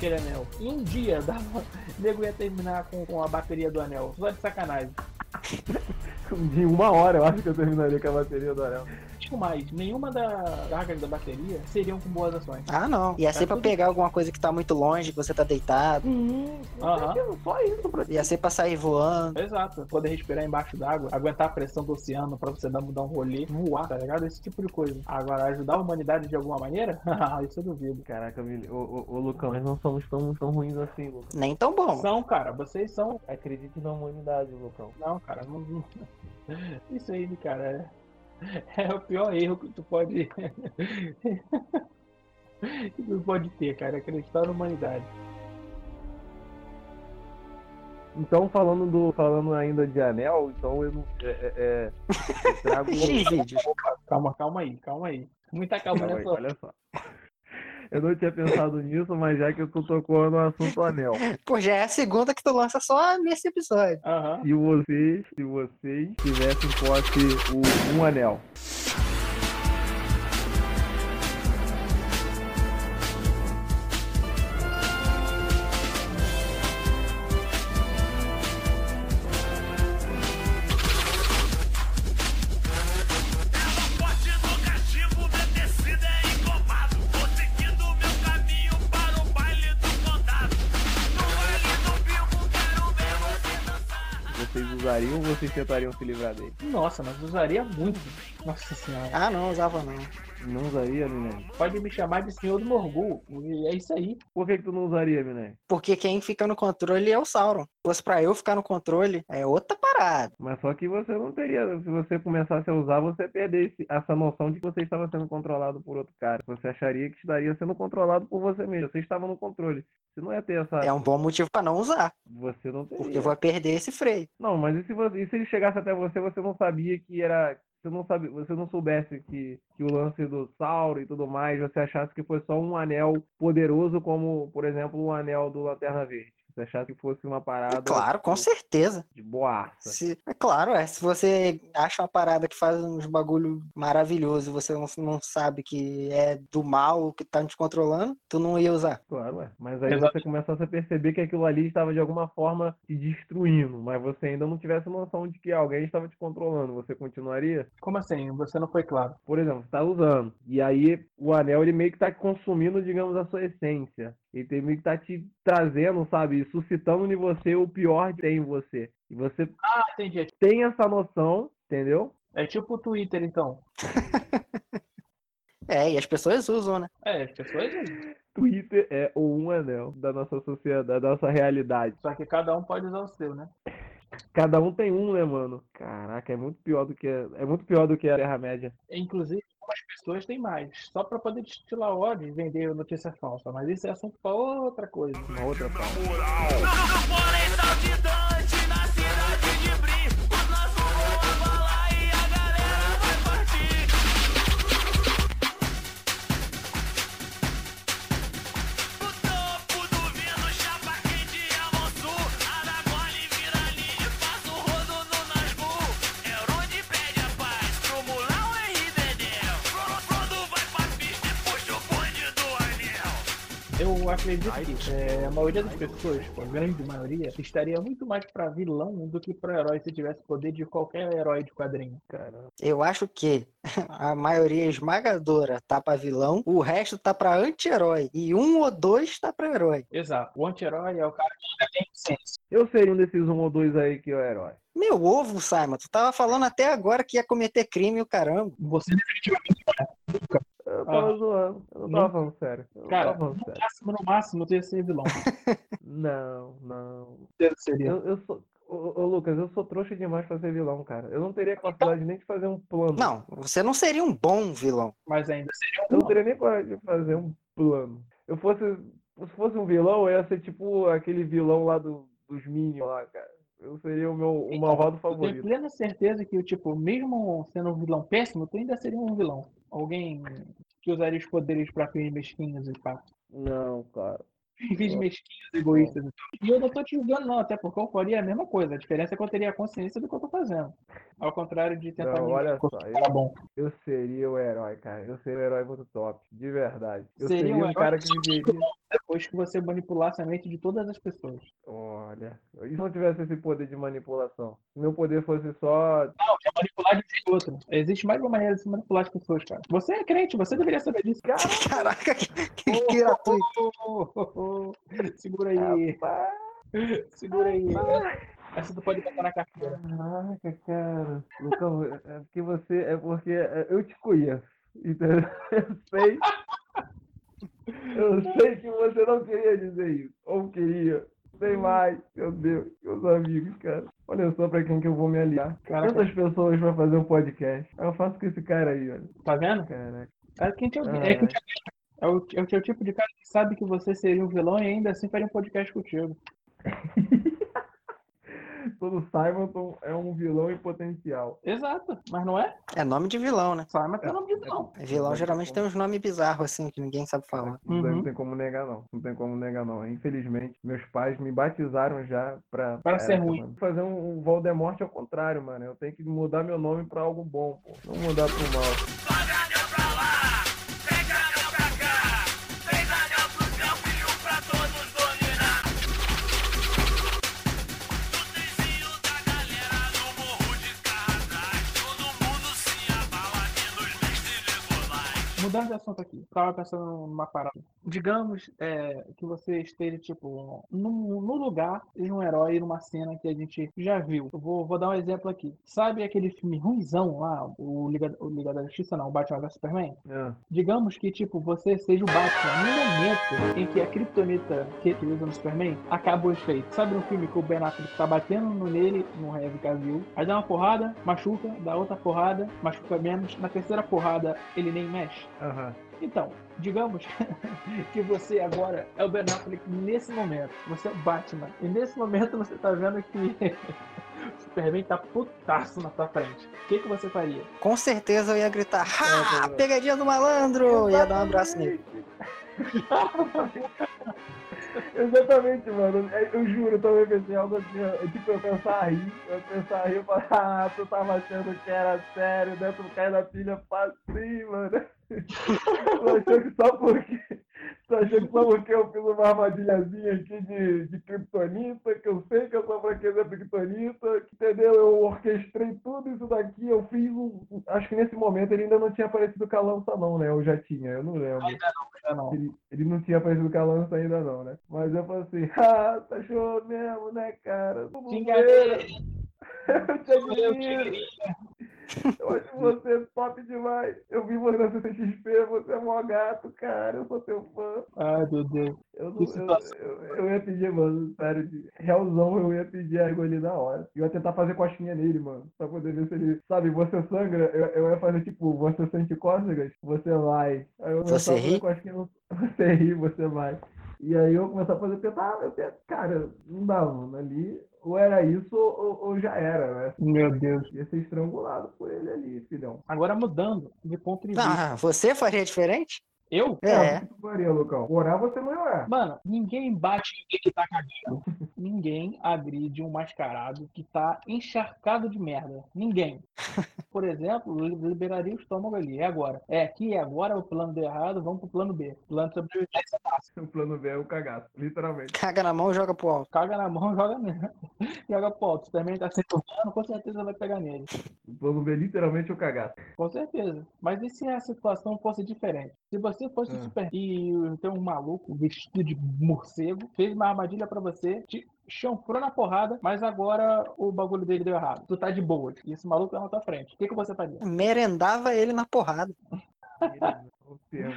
Speaker 3: Aquele anel. Em um dia, <laughs> dava... o nego ia terminar com, com a bateria do anel. Só de sacanagem. <laughs>
Speaker 1: De uma hora eu acho que eu terminaria com a bateria do anel.
Speaker 3: Digo mais, nenhuma das cargas da bateria seriam com boas ações.
Speaker 2: Ah, não. Ia ser
Speaker 3: É
Speaker 2: pra
Speaker 3: tudo-
Speaker 2: pegar alguma coisa que tá muito longe, que você tá deitado.
Speaker 3: Aham.
Speaker 1: certeza, só isso pra
Speaker 2: Ia ser pra sair voando.
Speaker 3: Exato. Poder respirar embaixo d'água, aguentar a pressão do oceano pra você dar, dar um rolê, voar, tá ligado? Esse tipo de coisa. Agora, ajudar a humanidade de alguma maneira? <laughs> isso eu duvido.
Speaker 1: Caraca, Mili- ô, ô, ô, Lucão, nós não somos tão, tão ruins assim, Lucão.
Speaker 2: Nem tão bom.
Speaker 3: São, cara, vocês são.
Speaker 1: Acredite na humanidade, Lucão.
Speaker 3: Não, cara, não. não- <laughs> Isso aí, cara, é, o pior erro que tu pode. que tu pode ter, cara, acreditar na humanidade.
Speaker 1: Então, falando do, falando ainda de anel, então eu não. É, é, é, eu trago. <laughs>
Speaker 3: Calma, calma aí, calma aí. Muita calma
Speaker 1: Calma aí,
Speaker 3: nessa.
Speaker 1: olha só. Eu não tinha pensado nisso, mas já que tu tocou no assunto anel.
Speaker 2: Pô, já é a segunda que tu lança só nesse episódio.
Speaker 3: Aham.
Speaker 1: Se vocês, se vocês tivessem em posse o, um anel, usariam ou vocês tentariam se livrar dele?
Speaker 3: Nossa, mas usaria muito. Nossa senhora.
Speaker 2: Ah, não, usava não.
Speaker 1: Não usaria, Miné?
Speaker 3: Pode me chamar de senhor do Morgul. E é isso aí.
Speaker 1: Por que, que tu não usaria, Miné?
Speaker 2: Porque quem fica no controle é o Sauron. Se fosse pra eu ficar no controle, é outra parada.
Speaker 1: Mas só que você não teria. Se você começasse a usar, você perdesse essa noção de que você estava sendo controlado por outro cara. Você acharia que estaria sendo controlado por você mesmo. Você estava no controle. Você não ia ter essa.
Speaker 2: É um bom motivo pra não usar.
Speaker 1: Você não teria.
Speaker 2: Porque eu vou perder esse freio.
Speaker 1: Não, mas e se, você, e se ele chegasse até você, você não sabia que era. Você não, sabe, você não soubesse que, que o lance do Sauro e tudo mais, você achasse que foi só um anel poderoso, como, por exemplo, o anel do Lanterna Verde. Você achasse que fosse uma parada
Speaker 2: Claro, com certeza.
Speaker 1: de boaça.
Speaker 2: Se, é claro, é. Se você acha uma parada que faz uns bagulho maravilhoso e você não, não sabe que é do mal que tá te controlando, tu não ia usar.
Speaker 1: Claro, ué. Mas aí
Speaker 3: Exato.
Speaker 1: você começasse a perceber que aquilo ali estava de alguma forma te destruindo, mas você ainda não tivesse noção de que alguém estava te controlando. Você continuaria?
Speaker 3: Como assim? Você não foi claro.
Speaker 1: Por exemplo, você está usando. E aí o anel ele meio que está consumindo, digamos, a sua essência. Ele tem meio que tá te trazendo, sabe? Suscitando em você o pior que tem em você. E você
Speaker 3: Ah, entendi.
Speaker 1: tem essa noção, entendeu?
Speaker 3: É tipo o Twitter, então. <laughs>
Speaker 2: É, e as pessoas usam, né?
Speaker 3: É, as pessoas usam.
Speaker 1: Twitter é o um anel da nossa sociedade, da nossa realidade.
Speaker 3: Só que cada um pode usar o seu, né?
Speaker 1: Cada um tem um, né, mano? Caraca, é muito pior do que é muito pior do que a Terra-média.
Speaker 3: Inclusive, algumas pessoas têm mais. Só pra poder destilar ódio e vender notícia falsa. Mas isso é assunto pra outra coisa.
Speaker 1: Uma outra.
Speaker 3: Acredito que é, a maioria das pessoas, a grande maioria, estaria muito mais pra vilão do que pro herói se tivesse poder de qualquer herói de quadrinho.
Speaker 1: Caramba.
Speaker 2: Eu acho que <laughs> a maioria esmagadora tá pra vilão, o resto tá pra anti-herói. E um ou dois tá pra herói.
Speaker 3: Exato. O anti-herói é o cara que ainda tem senso.
Speaker 1: Eu seria um desses um ou dois aí que é o herói.
Speaker 2: Meu ovo, Simon, tu tava falando até agora que ia cometer crime o caramba.
Speaker 3: Você definitivamente não é.
Speaker 1: Eu tava
Speaker 3: Ah.
Speaker 1: zoando. Eu não
Speaker 3: Não.
Speaker 1: tava falando sério. Eu não
Speaker 3: Cara,
Speaker 1: falando
Speaker 3: no
Speaker 1: sério.
Speaker 3: máximo, no máximo, tu ia ser vilão. <laughs>
Speaker 1: Não, não.
Speaker 3: Seria.
Speaker 1: Eu, eu sou. Ô, ô, Lucas, eu sou trouxa demais pra ser vilão, cara. Eu não teria capacidade nem de fazer um plano.
Speaker 2: Não, você não seria um bom vilão.
Speaker 3: Mas ainda seria um
Speaker 1: Eu não teria nem coragem de fazer um plano. Eu fosse. Se fosse um vilão, eu ia ser tipo aquele vilão lá do, dos Minions lá, cara. Eu seria o meu o
Speaker 3: Então,
Speaker 1: malvado
Speaker 3: Eu tenho
Speaker 1: favorito.
Speaker 3: plena certeza que, tipo, mesmo sendo um vilão péssimo, tu ainda seria um vilão. Alguém que usaria os poderes pra fins mesquinhos e pá.
Speaker 1: Não, cara.
Speaker 3: Fins mesquinhos, egoístas. e. E eu não tô te julgando, não, até porque eu faria a mesma coisa. A diferença é que eu teria a consciência do que eu tô fazendo. Ao contrário de tentar
Speaker 1: Não,
Speaker 3: me
Speaker 1: olha só, eu,
Speaker 3: bom.
Speaker 1: eu seria o herói, cara. Eu seria o herói muito top, de verdade. Eu
Speaker 3: Seria
Speaker 1: seria,
Speaker 3: um herói
Speaker 1: cara que- viveria.
Speaker 3: Depois que você manipulasse a mente de todas as pessoas.
Speaker 1: Olha, e se não tivesse esse poder de manipulação? Se meu poder fosse só.
Speaker 3: Não, é manipular de um outro. Existe mais uma maneira de se manipular as pessoas, cara. Você é crente, você deveria saber disso. <laughs>
Speaker 2: Caraca, que, que, que gratuito. <laughs>
Speaker 3: Segura aí,
Speaker 1: Rapaz,
Speaker 3: segura aí. Essa tu pode botar na carteira.
Speaker 1: Caraca, cara. Lucão, é porque você. É porque é, eu te conheço. Entendeu? <laughs> Eu sei. Eu sei que você não queria dizer isso. Ou queria. Tem mais. Meu Deus, meus amigos, cara. Olha só pra quem que eu vou me aliar.
Speaker 3: Caraca.
Speaker 1: Quantas pessoas pra fazer um podcast? Eu faço com esse cara aí, olha.
Speaker 3: Tá vendo?
Speaker 1: Caraca.
Speaker 3: É quem te
Speaker 1: Ah,
Speaker 3: odeia. É, quem te é, o, é o tipo de cara que sabe que você seria um vilão e ainda assim faria um podcast contigo. <laughs>
Speaker 1: Todo Simonton é um vilão em potencial.
Speaker 3: Exato, mas não é?
Speaker 2: É nome de vilão, né?
Speaker 3: Simon tem nome de vilão.
Speaker 2: Vilão geralmente tem uns nomes bizarros, assim, que ninguém sabe falar.
Speaker 1: Daí
Speaker 3: Uhum.
Speaker 1: não tem como negar, não. Não tem como negar, não. Infelizmente, meus pais me batizaram já pra.
Speaker 3: Pra ser ruim.
Speaker 1: mano. Fazer um, Voldemort ao contrário, mano. Eu tenho que mudar meu nome pra algo bom, pô. Não mudar pro mal.
Speaker 5: Joga
Speaker 3: Mudando de assunto aqui, tava pensando numa parada. Digamos é, que você esteja, tipo, num lugar de um herói numa cena que a gente já viu. Eu vou, vou dar um exemplo aqui. Sabe aquele filme ruimzão lá, o Liga, o Liga da Justiça, não, o Batman vs Superman?
Speaker 1: Ah,
Speaker 3: Digamos que, tipo, você seja o Batman no momento em que a Kryptonita que ele usa no Superman acaba o efeito. Sabe no filme que o Ben Affleck tá batendo no nele, no Henry Cavill, aí dá uma porrada, machuca, dá outra porrada, machuca menos, na terceira porrada ele nem mexe?
Speaker 1: Aham.
Speaker 3: Então, digamos <laughs> que você agora é o Ben Affleck nesse momento. Você é o Batman. E nesse momento você tá vendo que <laughs> o Superman tá putaço na tua frente. O que, que você faria?
Speaker 2: Com certeza eu ia gritar,
Speaker 1: É,
Speaker 2: ha!
Speaker 1: é.
Speaker 2: Pegadinha do malandro! Ia dar um abraço nele. <laughs> <laughs>
Speaker 1: Exatamente, mano. É, Eu juro, eu também pensei algo assim. Eu, tipo, eu pensar a rir, eu pensar a rir, eu falar, <laughs> ah, tu tava achando que era sério, né? Tu cai na pilha facinho, mano. <laughs> Tu achou que só porque. Tu achou que eu fiz uma armadilhazinha aqui de, de Kryptonita, que eu sei que eu sou fraqueza Kryptonita, que, entendeu? Eu orquestrei tudo isso daqui, eu fiz um. Acho que nesse momento ele ainda não tinha aparecido com a lança, não, né? Eu já tinha, eu não lembro.
Speaker 3: Ainda não.
Speaker 1: Ele, ele não tinha aparecido com a lança ainda não, né? Mas eu falei assim, <laughs> ah, tá show mesmo, né, cara? Vamos
Speaker 3: Te enganei. <laughs>
Speaker 1: Eu te
Speaker 3: Eu te.
Speaker 1: Eu acho você é top demais. Eu vi você na CCXP, você é mó gato, cara. Eu sou teu fã.
Speaker 3: Ai, meu Deus.
Speaker 1: Eu, não, eu, eu, eu ia pedir, mano, sério, de realzão, eu ia pedir a ali na hora. Eu ia tentar fazer costinha nele, mano, pra poder ver se ele, sabe, você sangra, eu, eu ia fazer tipo, você sente cócegas, você vai. Aí eu
Speaker 2: Você ri?
Speaker 1: cosquinha no- <laughs> Você ri, você vai. E aí eu começar a fazer tentar, eu cara, não dá, mano, ali, ou era isso ou, ou já era, né?
Speaker 3: Meu Deus.
Speaker 1: Ia ser estrangulado por ele ali, filhão.
Speaker 3: Agora mudando de ponto de vista.
Speaker 2: Ah, você faria diferente?
Speaker 3: Eu?
Speaker 2: É.
Speaker 1: O que tu faria, Lucão? Orar você não orar.
Speaker 3: Mano, ninguém bate em ninguém que tá cagando. <laughs> ninguém agride um mascarado que tá encharcado de merda. Ninguém. <laughs> Por exemplo, li- liberaria o estômago ali. É agora. É aqui, é agora o plano deu errado, vamos pro plano B. Plano sobrevivência fácil.
Speaker 1: O plano B é o cagaço, literalmente.
Speaker 2: Caga na mão e joga pro alto.
Speaker 3: Caga na mão, <laughs> joga nele. joga pro alto. Se também tá se turmando, com certeza vai pegar nele.
Speaker 1: O plano B é literalmente o cagaço.
Speaker 3: Com certeza. Mas e se a situação fosse diferente? Se você fosse
Speaker 1: Ah.
Speaker 3: super e tem um maluco vestido de morcego, fez uma armadilha pra você, te chanfrou na porrada, mas agora o bagulho dele deu errado. Tu tá de boa. E esse maluco tá na tua frente. O que, que você faria?
Speaker 2: Merendava ele na porrada.
Speaker 3: Eu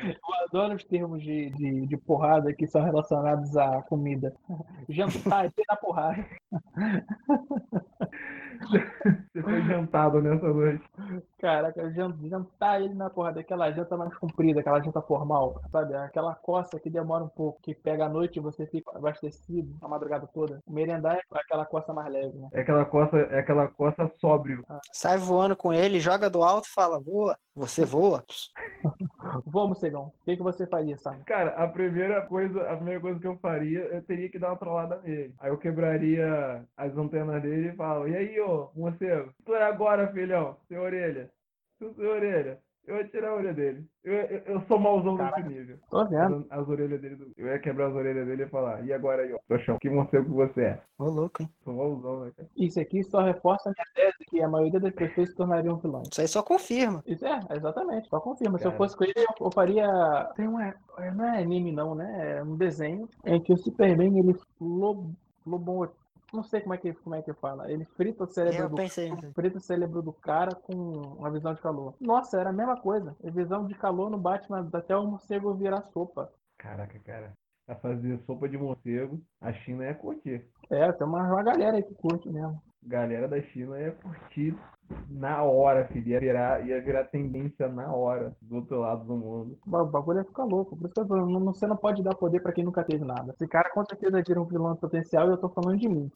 Speaker 3: adoro os termos de, de, de porrada que são relacionados à comida. Jantar e na porrada. <laughs> <laughs>
Speaker 1: Você foi jantado nessa noite.
Speaker 3: Caraca, jan- jantar ele na porrada, aquela janta mais comprida, aquela janta formal, sabe? Aquela coça que demora um pouco, que pega à noite e você fica abastecido a madrugada toda. Merendar é aquela coça mais leve, né?
Speaker 1: É aquela coça, é aquela coça sóbrio.
Speaker 2: Sai voando com ele, joga do alto e fala, voa. Você voa? <laughs>
Speaker 3: Vamos, Cegão. O que, que você faria, sabe?
Speaker 1: Cara, a primeira coisa, a primeira coisa que eu faria, eu teria que dar uma trollada nele. Aí eu quebraria as antenas dele e falo, e aí, ô, morcego, é agora, filhão, sem orelha. Sem orelha. Eu ia tirar a orelha dele. Eu, eu, eu sou mauzão
Speaker 3: Caraca.
Speaker 1: desse nível.
Speaker 3: Tô vendo.
Speaker 1: As, as orelhas dele. do- Eu ia quebrar as orelhas dele e falar, e agora aí, ó, trouxão, que morcego que você é?
Speaker 2: Ô, louco, hein?
Speaker 1: Sou mauzão, né, cara?
Speaker 3: Isso aqui só reforça a minha tese que a maioria das pessoas se tornariam vilões.
Speaker 2: Isso aí só confirma.
Speaker 3: Isso é, exatamente, só confirma. Se eu
Speaker 1: Cara.
Speaker 3: fosse com ele, eu, eu faria. Tem um. Não é anime, não, né? É um desenho em que o Superman ele lobo, lobo, não sei como é que como é que fala. Ele frita o cérebro
Speaker 2: Eu
Speaker 3: do
Speaker 2: pensei
Speaker 3: frita o cérebro do cara com uma visão de calor. Nossa, era a mesma coisa. A visão de calor no Batman até o morcego virar sopa.
Speaker 1: Caraca, cara. Pra fazer sopa de morcego, a China ia curtir.
Speaker 3: É, tem uma, uma galera aí que curte mesmo.
Speaker 1: Galera da China ia curtir na hora, filho. Ia virar, ia virar tendência na hora do outro lado do mundo.
Speaker 3: O ba- bagulho ia ficar louco. Por isso que eu tô falando, não- você não pode dar poder pra quem nunca teve nada. Esse cara com certeza tira um vilão potencial e eu tô falando de mim.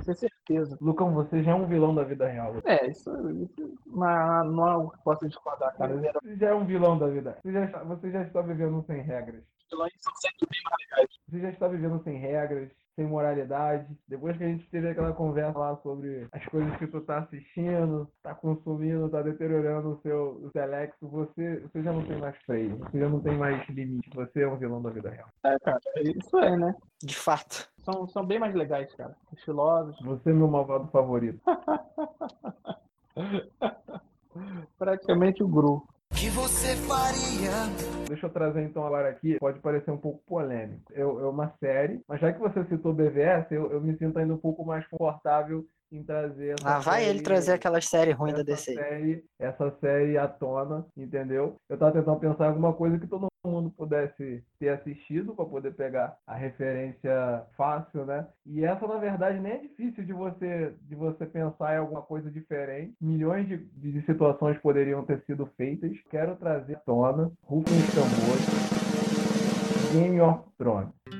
Speaker 3: Isso é certeza.
Speaker 1: Lucão, você já é um vilão da vida real.
Speaker 3: É, isso, isso não, não é algo que posso discordar, cara.
Speaker 1: Você já é um vilão da vida. Você já, você já está vivendo sem regras.
Speaker 3: vilões são sempre bem mais legais.
Speaker 1: Você já está vivendo sem regras, sem moralidade. Depois que a gente teve aquela conversa lá sobre as coisas que tu tá assistindo, tá consumindo, tá deteriorando o seu o telexo, você, você já não tem mais freio, você já não tem mais limite. Você é um vilão da vida real.
Speaker 3: É, cara, isso é, né?
Speaker 2: De fato.
Speaker 3: São, são bem mais legais, cara. Estilosos.
Speaker 1: Você é meu malvado favorito. <laughs>
Speaker 3: Praticamente o Gru.
Speaker 5: Que você faria?
Speaker 1: Deixa eu trazer então agora aqui, pode parecer um pouco polêmico. Eu- É uma série, mas já que você citou BVS, eu, eu me sinto ainda um pouco mais confortável em trazer essa
Speaker 2: Lá vai ele
Speaker 1: série-
Speaker 2: trazer aquelas séries ruins da DC.
Speaker 1: série, essa série à tona, entendeu? Eu tava tentando pensar em alguma coisa que todo mundo pudesse ter assistido para poder pegar a referência fácil, né? E essa, na verdade, nem é difícil de você de você pensar em alguma coisa diferente. Milhões de, de situações poderiam ter sido feitas. Quero trazer à tona, rufem os tambores, Game of Thrones.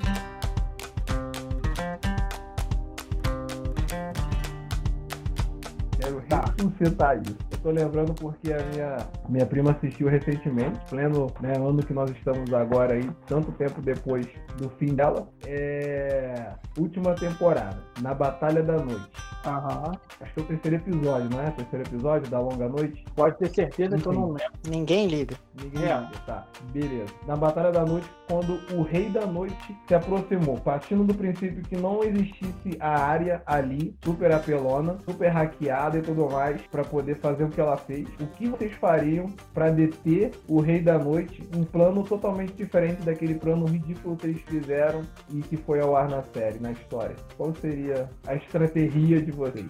Speaker 1: Ressuscitar isso. Eu tô lembrando porque a minha, minha prima assistiu recentemente, pleno né, ano que nós estamos agora aí, tanto tempo depois do fim dela. É. Última temporada, na Batalha da Noite.
Speaker 3: Aham.
Speaker 1: Acho que é o terceiro episódio, não é? Terceiro episódio da Longa Noite.
Speaker 3: Pode ter certeza que eu não
Speaker 1: Enfim.
Speaker 3: lembro.
Speaker 2: Ninguém liga.
Speaker 1: Ninguém
Speaker 3: É.
Speaker 1: liga, tá. Beleza. Na Batalha da Noite, quando o Rei da Noite se aproximou, partindo do princípio que não existisse a área ali, super apelona, super hackeada e tudo mais, pra poder fazer o que ela fez, o que vocês fariam pra deter o Rei da Noite? Um plano totalmente diferente daquele plano ridículo que eles fizeram e que foi ao ar na série, na história. Qual seria a estratégia de vocês?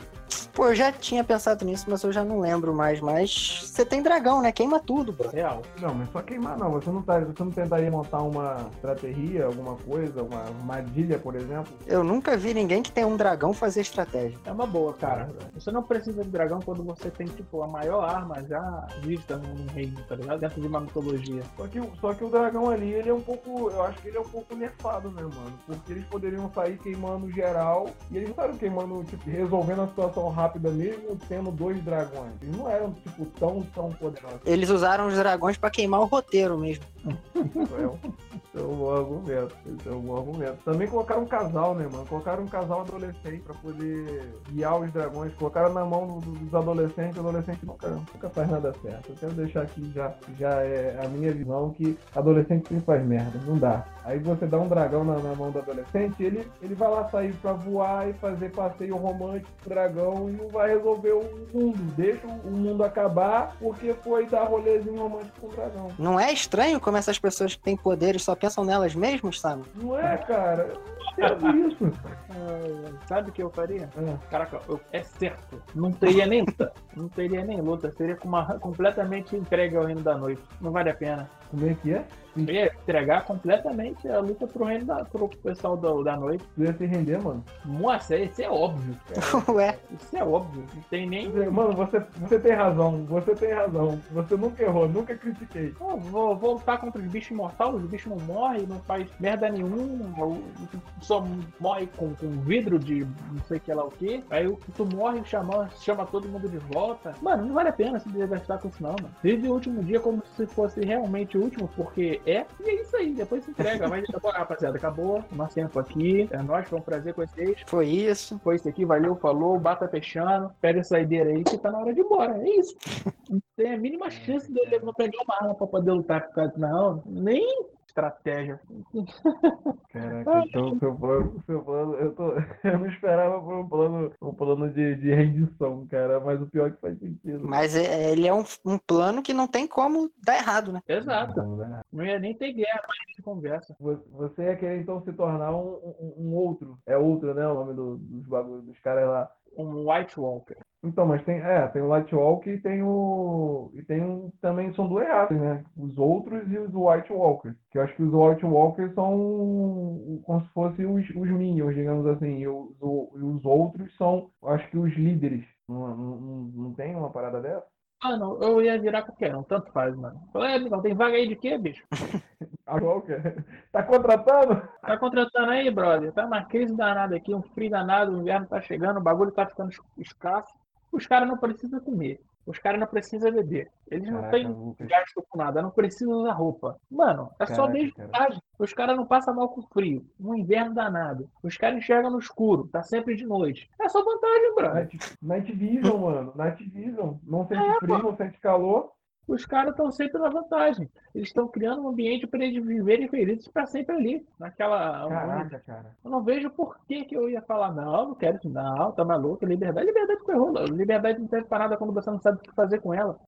Speaker 2: Pô, eu já tinha pensado nisso, mas eu já não lembro mais. Mas você tem dragão, né? Queima tudo, bro.
Speaker 3: Real.
Speaker 1: Não, mas só queimar não. Você não, tá, você não tentaria montar uma estratégia, alguma coisa, uma armadilha, por exemplo?
Speaker 2: Eu nunca vi ninguém que tem um dragão fazer estratégia.
Speaker 3: É uma boa, cara. Você não precisa de dragão quando você tem, tipo, a maior arma já vista num reino, tá ligado? Dentro de uma mitologia.
Speaker 1: Só que, o- só que o dragão ali, ele é um pouco. Eu acho que ele é um pouco nerfado, né, mano? Porque eles poderiam sair queimando geral. E eles não estavam queimando, tipo, resolvendo a situação rápida mesmo, tendo dois dragões. Eles não eram, tipo, tão, tão poderosos.
Speaker 2: Eles usaram os dragões pra queimar o roteiro mesmo.
Speaker 1: Isso é um, isso é um bom argumento. Isso é um bom argumento. Também colocaram um casal, né, mano? Colocaram um casal adolescente pra poder guiar os dragões. Colocaram na mão do- dos adolescentes. O adolescente nunca, nunca faz nada certo. Eu quero deixar aqui já, já é a minha visão que adolescente sempre faz merda. Não dá. Aí você dá um dragão na, na mão do adolescente, ele, ele vai lá sair pra voar e fazer passeio romântico com o dragão e não vai resolver o mundo. Deixa o mundo acabar porque foi dar rolezinho romântico com o dragão.
Speaker 2: Não é estranho como essas pessoas que têm poderes só pensam nelas mesmas, sabe?
Speaker 1: Não é, cara? Eu não entendo isso.
Speaker 3: Ah, sabe o que eu faria?
Speaker 1: É.
Speaker 3: Caraca, eu- é certo. Não teria nem luta. Não teria nem luta. Seria com uma, completamente entregue ao reino da noite. Não vale a pena.
Speaker 1: Como é que é?
Speaker 3: Eu ia entregar completamente a luta pro reino da, pro pessoal da, da noite.
Speaker 1: Tu ia se render, mano.
Speaker 3: Nossa, isso é óbvio. <laughs>
Speaker 2: Ué,
Speaker 3: Isso é óbvio. Não tem nem.
Speaker 1: Mano, você, você tem razão. Você tem razão. Você nunca errou, nunca critiquei.
Speaker 3: Pô, vou, vou lutar contra os bichos imortais, os bichos não morrem, não faz merda nenhuma, só morre com, com vidro de não sei que lá o que. Aí o que tu morre chama, chama todo mundo de volta. volta. Mano, não vale a pena se desgastar com isso não, mano. Vive o último dia como se fosse realmente último, porque é. E é isso aí, depois se entrega. Mas acabou, rapaziada, acabou. Nosso tempo aqui. É nóis, foi um prazer com vocês.
Speaker 2: Foi isso.
Speaker 3: Foi isso aqui, valeu, falou, bata fechando. Pega a saideira aí que tá na hora de ir embora. É isso. Não tem a mínima chance dele não pegar uma arma pra poder lutar com o cara. Não, nem estratégia.
Speaker 1: Caraca, então o seu plano, seu plano, eu, tô, <laughs> eu não esperava por um plano, um plano de, de rendição, cara, mas o pior é que faz sentido.
Speaker 2: Mas é- ele é um, um plano que não tem como dar errado, né?
Speaker 3: Exato.
Speaker 1: Não, né?
Speaker 3: Não ia nem ter guerra, mas a gente conversa.
Speaker 1: Vo- Você ia querer então se tornar um, um, um outro. É outro, né? O nome do- dos bagulhos dos caras lá.
Speaker 3: Um White Walker.
Speaker 1: Então, mas tem, é, tem o Lightwalk e tem o. E tem um, também são duas raças, né? Os outros e os White Walkers. Que eu acho que os White Walkers são como se fossem os, os Minions, digamos assim. E os, os outros são, acho que os líderes. Não, não- não tem uma parada dessa?
Speaker 3: Mano, eu ia virar qualquer um, tanto faz, mano. Falei, é, amigão, tem vaga aí de quê, bicho? <laughs>
Speaker 1: A? Tá contratando?
Speaker 3: Tá contratando aí, brother? Tá uma crise danada aqui, um frio danado, o inverno tá chegando, o bagulho tá ficando es- escasso. Os caras não precisam comer. Os caras não precisam beber. Eles não
Speaker 1: Caraca,
Speaker 3: têm
Speaker 1: Lucas.
Speaker 3: gasto com nada, não precisam usar roupa. Mano, é só
Speaker 1: Caraca,
Speaker 3: desde
Speaker 1: cara.
Speaker 3: tarde. Os caras não passam mal com frio. Um inverno danado. Os caras enxergam no escuro, tá sempre de noite. É só vantagem, brother.
Speaker 1: Night, Night Vision, mano. Night Vision. Não sente
Speaker 3: É,
Speaker 1: frio, não sente calor.
Speaker 3: Os caras estão sempre na vantagem. Eles estão criando um ambiente para eles viverem felizes para sempre ali. Naquela.
Speaker 1: Caraca, cara.
Speaker 3: Eu não vejo por que, que eu ia falar, não, não quero isso, não, tá maluco, liberdade. Liberdade erro. Liberdade não serve pra nada quando você não sabe o que fazer com ela.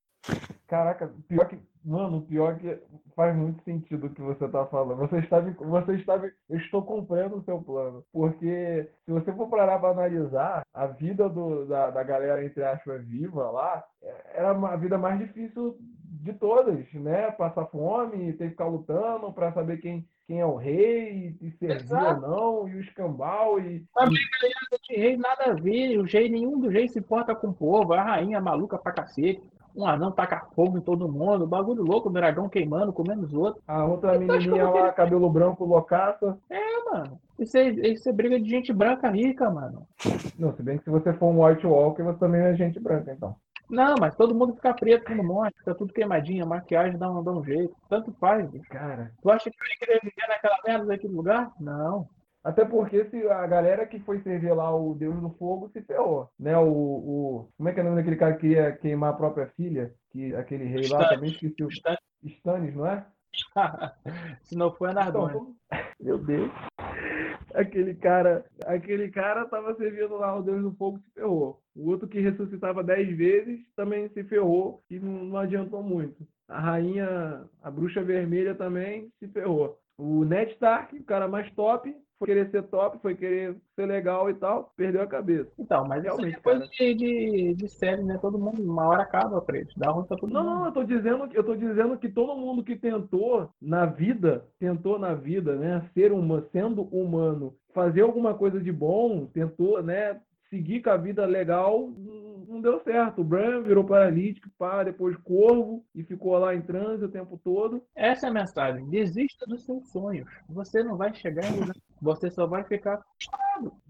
Speaker 1: Caraca, pior que. Mano, pior que faz muito sentido o que você tá falando. Você está, me- você está, me- eu estou comprando o seu plano. Porque se você for parar pra analisar, a vida do, da, da galera, entre aspas, viva lá, é- era a vida mais difícil de todas, né? Passar fome, ter que ficar lutando pra saber quem, quem é o rei, e servir ou não, e o escambau, e,
Speaker 3: De rei nada a ver, o rei, nenhum dos reis se importa com o povo, a rainha maluca pra cacete. Um anão taca fogo em todo mundo, bagulho louco, o dragão queimando, comendo os outros.
Speaker 1: a outra
Speaker 3: eu
Speaker 1: menininha lá, cabelo branco, loucaça.
Speaker 3: É, mano. Isso é, isso é briga de gente branca rica, mano.
Speaker 1: Não, se bem que se você for um White Walker, você também é gente branca, então.
Speaker 3: Não, mas todo mundo fica preto quando morre, fica tudo queimadinho, a maquiagem dá um, dá um jeito. Tanto faz.
Speaker 1: Cara,
Speaker 3: Tu acha que eu ia querer viver naquela merda daquele lugar? Não.
Speaker 1: Até porque se a galera que foi servir lá o Deus do Fogo se ferrou, né? O, o como é que é o nome daquele cara que queria queimar a própria filha? Que aquele rei lá
Speaker 3: Stannis.
Speaker 1: também esqueci o
Speaker 3: Stannis.
Speaker 1: Stannis, não é? <laughs>
Speaker 3: Se não foi a Nardone.
Speaker 1: Então, <laughs> meu Deus. Aquele cara, aquele cara tava servindo lá o Deus do Fogo se ferrou. O outro que ressuscitava dez vezes também se ferrou e não, não adiantou muito. A rainha, a bruxa vermelha também se ferrou. O Ned Stark, o cara mais top, foi querer ser top, foi querer ser legal e tal, perdeu a cabeça.
Speaker 3: Então, mas
Speaker 1: Realmente,
Speaker 3: é coisa de, de, de série, né? Todo mundo, uma hora acaba, preto. Dá ruim pra todo
Speaker 1: Não,
Speaker 3: mundo.
Speaker 1: não, eu tô dizendo, eu tô dizendo que todo mundo que tentou na vida, tentou na vida, né, ser uma, sendo humano, fazer alguma coisa de bom, tentou, né, seguir com a vida legal, não deu certo. O Bran virou paralítico, pá, depois corvo e ficou lá em transe o tempo todo.
Speaker 3: Essa é a mensagem. Desista dos seus sonhos. Você não vai chegar em lugar. Você só vai ficar.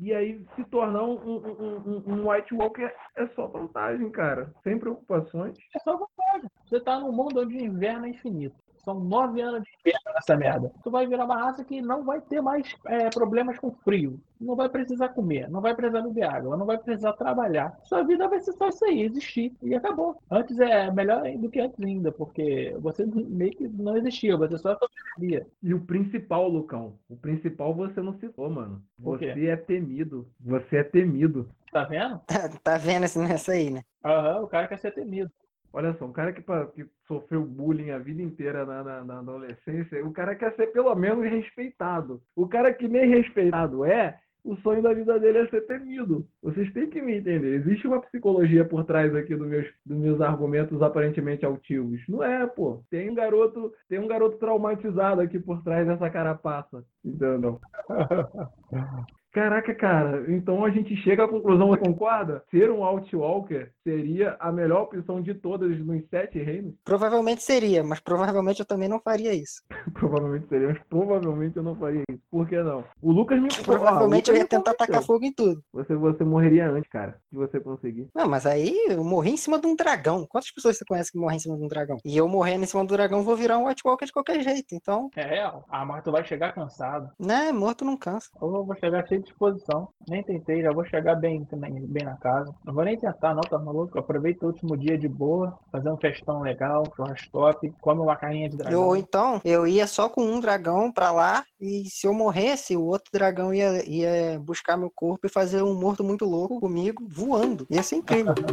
Speaker 1: E aí se tornar um, um, um- um- White Walker é só vantagem, cara. Sem preocupações.
Speaker 3: É só vontade. Você tá num mundo onde o inverno é infinito. São nove anos de inverno nessa merda. Tu vai virar uma raça que não vai ter mais é, problemas com frio. Não vai precisar comer, não vai precisar beber água, não vai precisar trabalhar. Sua vida vai ser só isso aí, existir. E acabou. Antes é melhor do que antes ainda, porque você meio que não existia, você só sobrevivia.
Speaker 1: E o principal, Lucão, o principal você não citou, mano. Você é temido. Você é temido.
Speaker 3: Tá vendo?
Speaker 2: Tá, <laughs> tá vendo esse- nessa aí, né?
Speaker 3: Aham, o cara quer ser temido.
Speaker 1: Olha só, um cara que, que sofreu bullying a vida inteira na, na- na adolescência, o cara quer ser pelo menos respeitado. O cara que nem respeitado é, o sonho da vida dele é ser temido. Vocês têm que me entender. Existe uma psicologia por trás aqui dos meus, dos meus argumentos aparentemente altivos. Não é, pô. Tem um garoto, tem um garoto traumatizado aqui por trás dessa carapaça. Entendeu? <laughs> Caraca, cara, então a gente chega à conclusão, você concorda? Ser um Outwalker seria a melhor opção de todas nos sete reinos?
Speaker 2: Provavelmente seria, mas provavelmente eu também não faria isso. <laughs>
Speaker 1: Provavelmente seria, mas provavelmente eu não faria isso. Por que não? O Lucas me
Speaker 2: Provavelmente
Speaker 1: ah, o
Speaker 2: eu
Speaker 1: Lucas
Speaker 2: ia tentar
Speaker 1: convenceu.
Speaker 2: tacar fogo em tudo.
Speaker 1: Você, você morreria antes, cara, se você conseguir.
Speaker 2: Não, mas aí eu morri em cima de um dragão. Quantas pessoas você conhece que morrem em cima de um dragão? E eu morrendo em cima do dragão, vou virar um White Walker de qualquer jeito. Então,
Speaker 3: É real. Ah, mas tu vai chegar cansado.
Speaker 2: né, morto não cansa.
Speaker 3: Ou eu vou chegar cheio de disposição. Nem tentei, já vou chegar bem, também, bem na casa. Não vou nem tentar, não, tá maluco? Aproveita o último dia de boa, fazer um festão legal, churrasco top, come uma carninha de dragão.
Speaker 2: Ou então, eu ia só com um dragão pra lá, e se eu morresse, o outro dragão ia, ia buscar meu corpo e fazer um morto muito louco comigo, voando. Ia ser incrível. <laughs>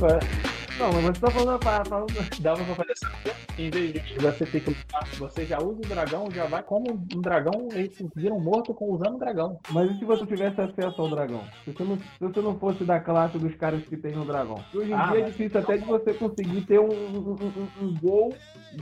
Speaker 2: <laughs>
Speaker 1: Não, mas você tá falando, falando <laughs>
Speaker 3: Dava pra fazer essa Em vez de você ter que lutar, você já usa o dragão, já vai como um dragão, eles viram morto com usando o dragão.
Speaker 1: Mas e se você tivesse acesso ao dragão? Se você não, se você não fosse da classe dos caras que tem o dragão? Hoje em
Speaker 3: Ah,
Speaker 1: dia é difícil até de você conseguir ter um, um, um, um gol